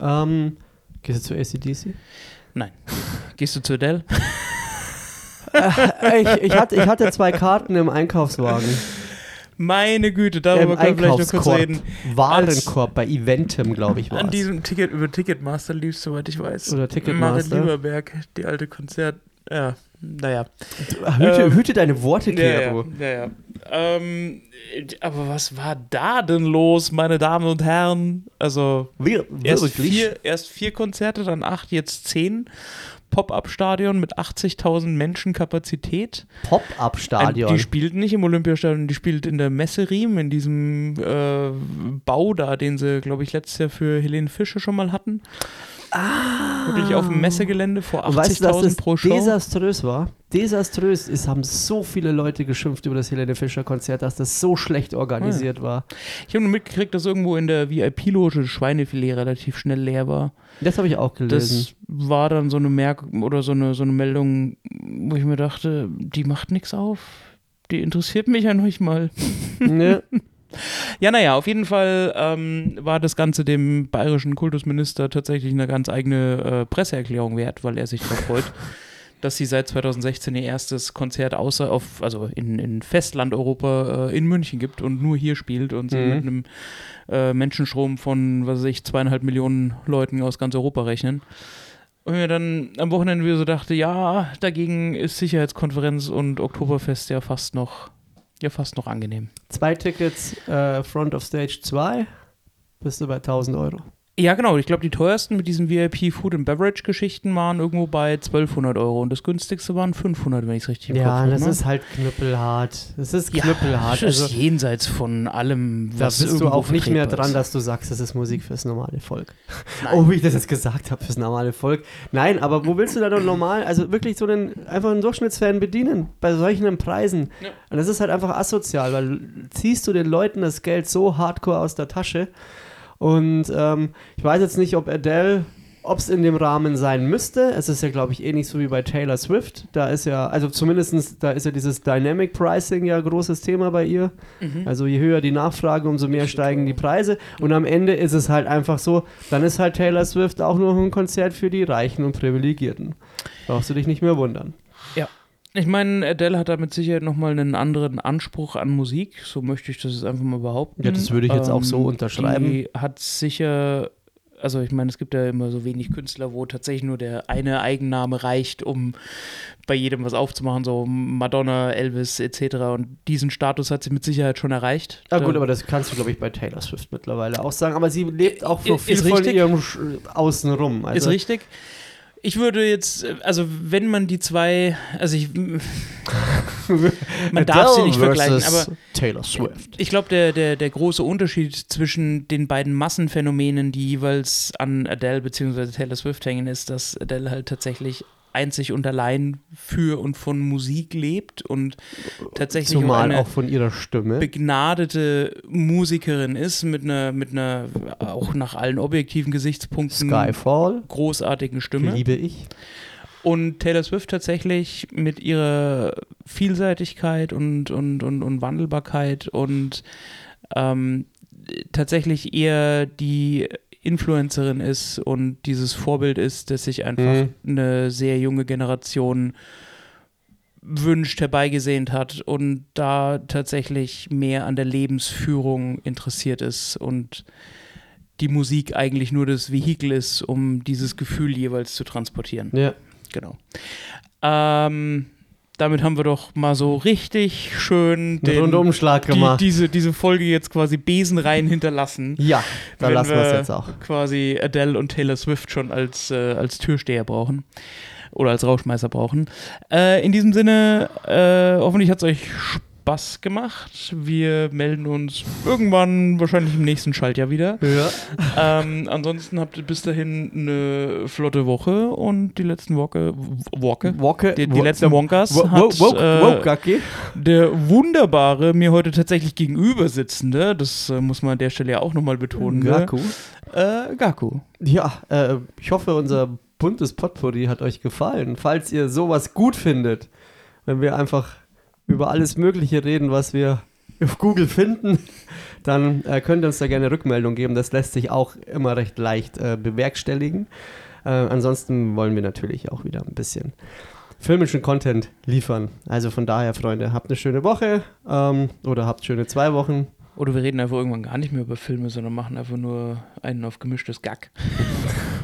Ähm, gehst du zu ACDC? Gehst du zu Adele? ich, ich, hatte, ich hatte zwei Karten im Einkaufswagen. Meine Güte, darüber Im können wir vielleicht noch kurz reden. Warenkorb bei Eventim, glaube ich, war An es. diesem Ticket über Ticketmaster lief, soweit ich weiß. Oder Ticketmaster. Marit Lieberberg, die alte Konzert. Ja, naja. Hüte, Ähm, hüte deine Worte, Ja, ja, Kero. ja, ja. Ähm, aber was war da denn los, meine Damen und Herren? Also, Wir, erst wirklich? vier, erst vier Konzerte, dann acht, jetzt zehn. Pop-Up-Stadion mit 80.000 Menschen Kapazität. Pop-Up-Stadion. Die spielt nicht im Olympiastadion, die spielt in der Messe Riem, in diesem äh, Bau da, den sie, glaube ich, letztes Jahr für Helene Fischer schon mal hatten. Ah. Wirklich auf dem Messegelände vor Und weißt du, 80.000 pro Show. desaströs war? Desaströs. Es haben so viele Leute geschimpft über das Helene Fischer-Konzert, dass das so schlecht organisiert war. Ich habe nur mitgekriegt, dass irgendwo in der VIP-Loge das Schweinefilet relativ schnell leer war. Das habe ich auch gelesen. Das war dann so eine Merk oder so eine, so eine Meldung, wo ich mir dachte, die macht nichts auf. Die interessiert mich ja nicht mal. ne? Ja, naja, auf jeden Fall ähm, war das Ganze dem bayerischen Kultusminister tatsächlich eine ganz eigene äh, Presseerklärung wert, weil er sich darauf freut, dass sie seit 2016 ihr erstes Konzert außer auf, also in, in Festland-Europa äh, in München gibt und nur hier spielt und sie Mhm. mit einem äh, Menschenstrom von, was weiß ich, zweieinhalb Millionen Leuten aus ganz Europa rechnen. Und mir dann am Wochenende wieder so dachte, ja, dagegen ist Sicherheitskonferenz und Oktoberfest ja fast noch, ja fast noch angenehm. Zwei Tickets, äh, Front of Stage 2, bist du bei 1000 Euro. Ja, genau. Ich glaube, die teuersten mit diesen VIP Food and Beverage Geschichten waren irgendwo bei 1200 Euro und das günstigste waren 500, wenn ich es richtig im Kopf Ja, habe. das ne? ist halt knüppelhart. Das ist ja, knüppelhart. Das ist Also, jenseits von allem, da was bist du auch nicht mehr dran, ist. dass du sagst, das ist Musik fürs normale Volk. Nein. Oh, wie ich das jetzt gesagt habe, fürs normale Volk. Nein, aber wo willst du da doch normal, also wirklich so einen, einfach einen Durchschnittsfan bedienen, bei solchen Preisen? Ja. Und das ist halt einfach asozial, weil ziehst du den Leuten das Geld so hardcore aus der Tasche und ähm, ich weiß jetzt nicht, ob Adele, ob es in dem Rahmen sein müsste. Es ist ja, glaube ich, ähnlich so wie bei Taylor Swift. Da ist ja, also zumindestens da ist ja dieses Dynamic Pricing ja großes Thema bei ihr. Mhm. Also je höher die Nachfrage, umso mehr steigen die Preise. Und am Ende ist es halt einfach so, dann ist halt Taylor Swift auch nur ein Konzert für die Reichen und Privilegierten. Brauchst du dich nicht mehr wundern. Ich meine, Adele hat da mit Sicherheit nochmal einen anderen Anspruch an Musik. So möchte ich das jetzt einfach mal behaupten. Ähm, Ja, das würde ich jetzt auch so unterschreiben. Die hat sicher, also ich meine, es gibt ja immer so wenig Künstler, wo tatsächlich nur der eine Eigenname reicht, um bei jedem was aufzumachen, so Madonna, Elvis etc. Und diesen Status hat sie mit Sicherheit schon erreicht. Ja gut, aber das kannst du, glaube ich, bei Taylor Swift mittlerweile auch sagen. Aber sie lebt auch Ist viel von richtig. ihrem Sch Außenrum. Also, ist richtig. Ich würde jetzt, äh, also wenn man die zwei, also ich, man darf sie nicht vergleichen, aber Taylor Swift. ich glaube, der, der, der große Unterschied zwischen den beiden Massenphänomenen, die jeweils an Adele bzw. Taylor Swift hängen, ist, dass Adele halt tatsächlich einzig und allein für und von Musik lebt und tatsächlich auch Zumal eine auch von ihrer Stimme. begnadete Musikerin ist mit einer, mit einer auch nach allen objektiven Gesichtspunkten Skyfall großartigen Stimme. liebe ich. Und Taylor Swift tatsächlich mit ihrer Vielseitigkeit und, und, und, und Wandelbarkeit und ähm, tatsächlich eher die Influencerin ist und dieses Vorbild ist, dass sich einfach Mhm. eine sehr junge Generation wünscht, herbeigesehnt hat und da tatsächlich mehr an der Lebensführung interessiert ist und die Musik eigentlich nur das Vehikel ist, um dieses Gefühl jeweils zu transportieren. Ja. Genau. Ähm, damit haben wir doch mal so richtig schön Den Rundumschlag die, gemacht. diese, diese Folge jetzt quasi besenrein hinterlassen. ja, da lassen wir es jetzt auch. Quasi Adele und Taylor Swift schon als, äh, als Türsteher brauchen. Oder als Rauschmeißer brauchen. Äh, in diesem Sinne, äh, hoffentlich hat es euch Spaß gemacht. Wir melden uns irgendwann, wahrscheinlich im nächsten Schaltjahr wieder. Ja. ähm, ansonsten habt ihr bis dahin eine flotte Woche und die letzten Woche, Woche, Woke, die, die wo- letzten Wonkas wo- hat wo- äh, der wunderbare, mir heute tatsächlich gegenüber sitzende, das äh, muss man an der Stelle ja auch nochmal betonen, ne? Gaku. Äh, Gaku. Ja, äh, ich hoffe, unser buntes Potpourri hat euch gefallen. Falls ihr sowas gut findet, wenn wir einfach über alles Mögliche reden, was wir auf Google finden, dann äh, könnt ihr uns da gerne Rückmeldung geben. Das lässt sich auch immer recht leicht äh, bewerkstelligen. Äh, ansonsten wollen wir natürlich auch wieder ein bisschen filmischen Content liefern. Also von daher, Freunde, habt eine schöne Woche ähm, oder habt schöne zwei Wochen. Oder wir reden einfach irgendwann gar nicht mehr über Filme, sondern machen einfach nur einen auf gemischtes Gack.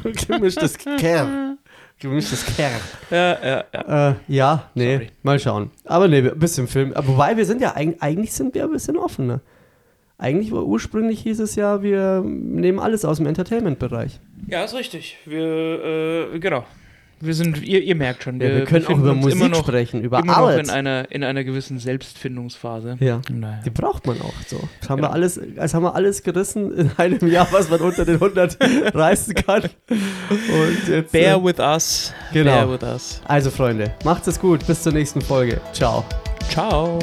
Gemischtes Kerl. Gemischtes Kerl. Ja, ja, ja. Äh, ja, nee, Sorry. mal schauen. Aber nee, ein bisschen Film. Aber wobei, wir sind ja eigentlich, eigentlich sind wir ein bisschen offener. Eigentlich war ursprünglich hieß es ja, wir nehmen alles aus dem Entertainment-Bereich. Ja, ist richtig. Wir, äh, genau. Wir sind, ihr, ihr merkt schon, Ja, wir können auch über Musik immer noch, sprechen, über immer noch alles. in einer, in einer gewissen Selbstfindungsphase. ja, Naja. die braucht man auch so. Das haben, Genau. wir alles, das haben wir alles gerissen in einem Jahr, was man unter den 100 reißen kann. Und jetzt, Bear äh, with us. Genau. Bear with us. also Freunde, macht es gut. Bis zur nächsten Folge. Ciao. Ciao.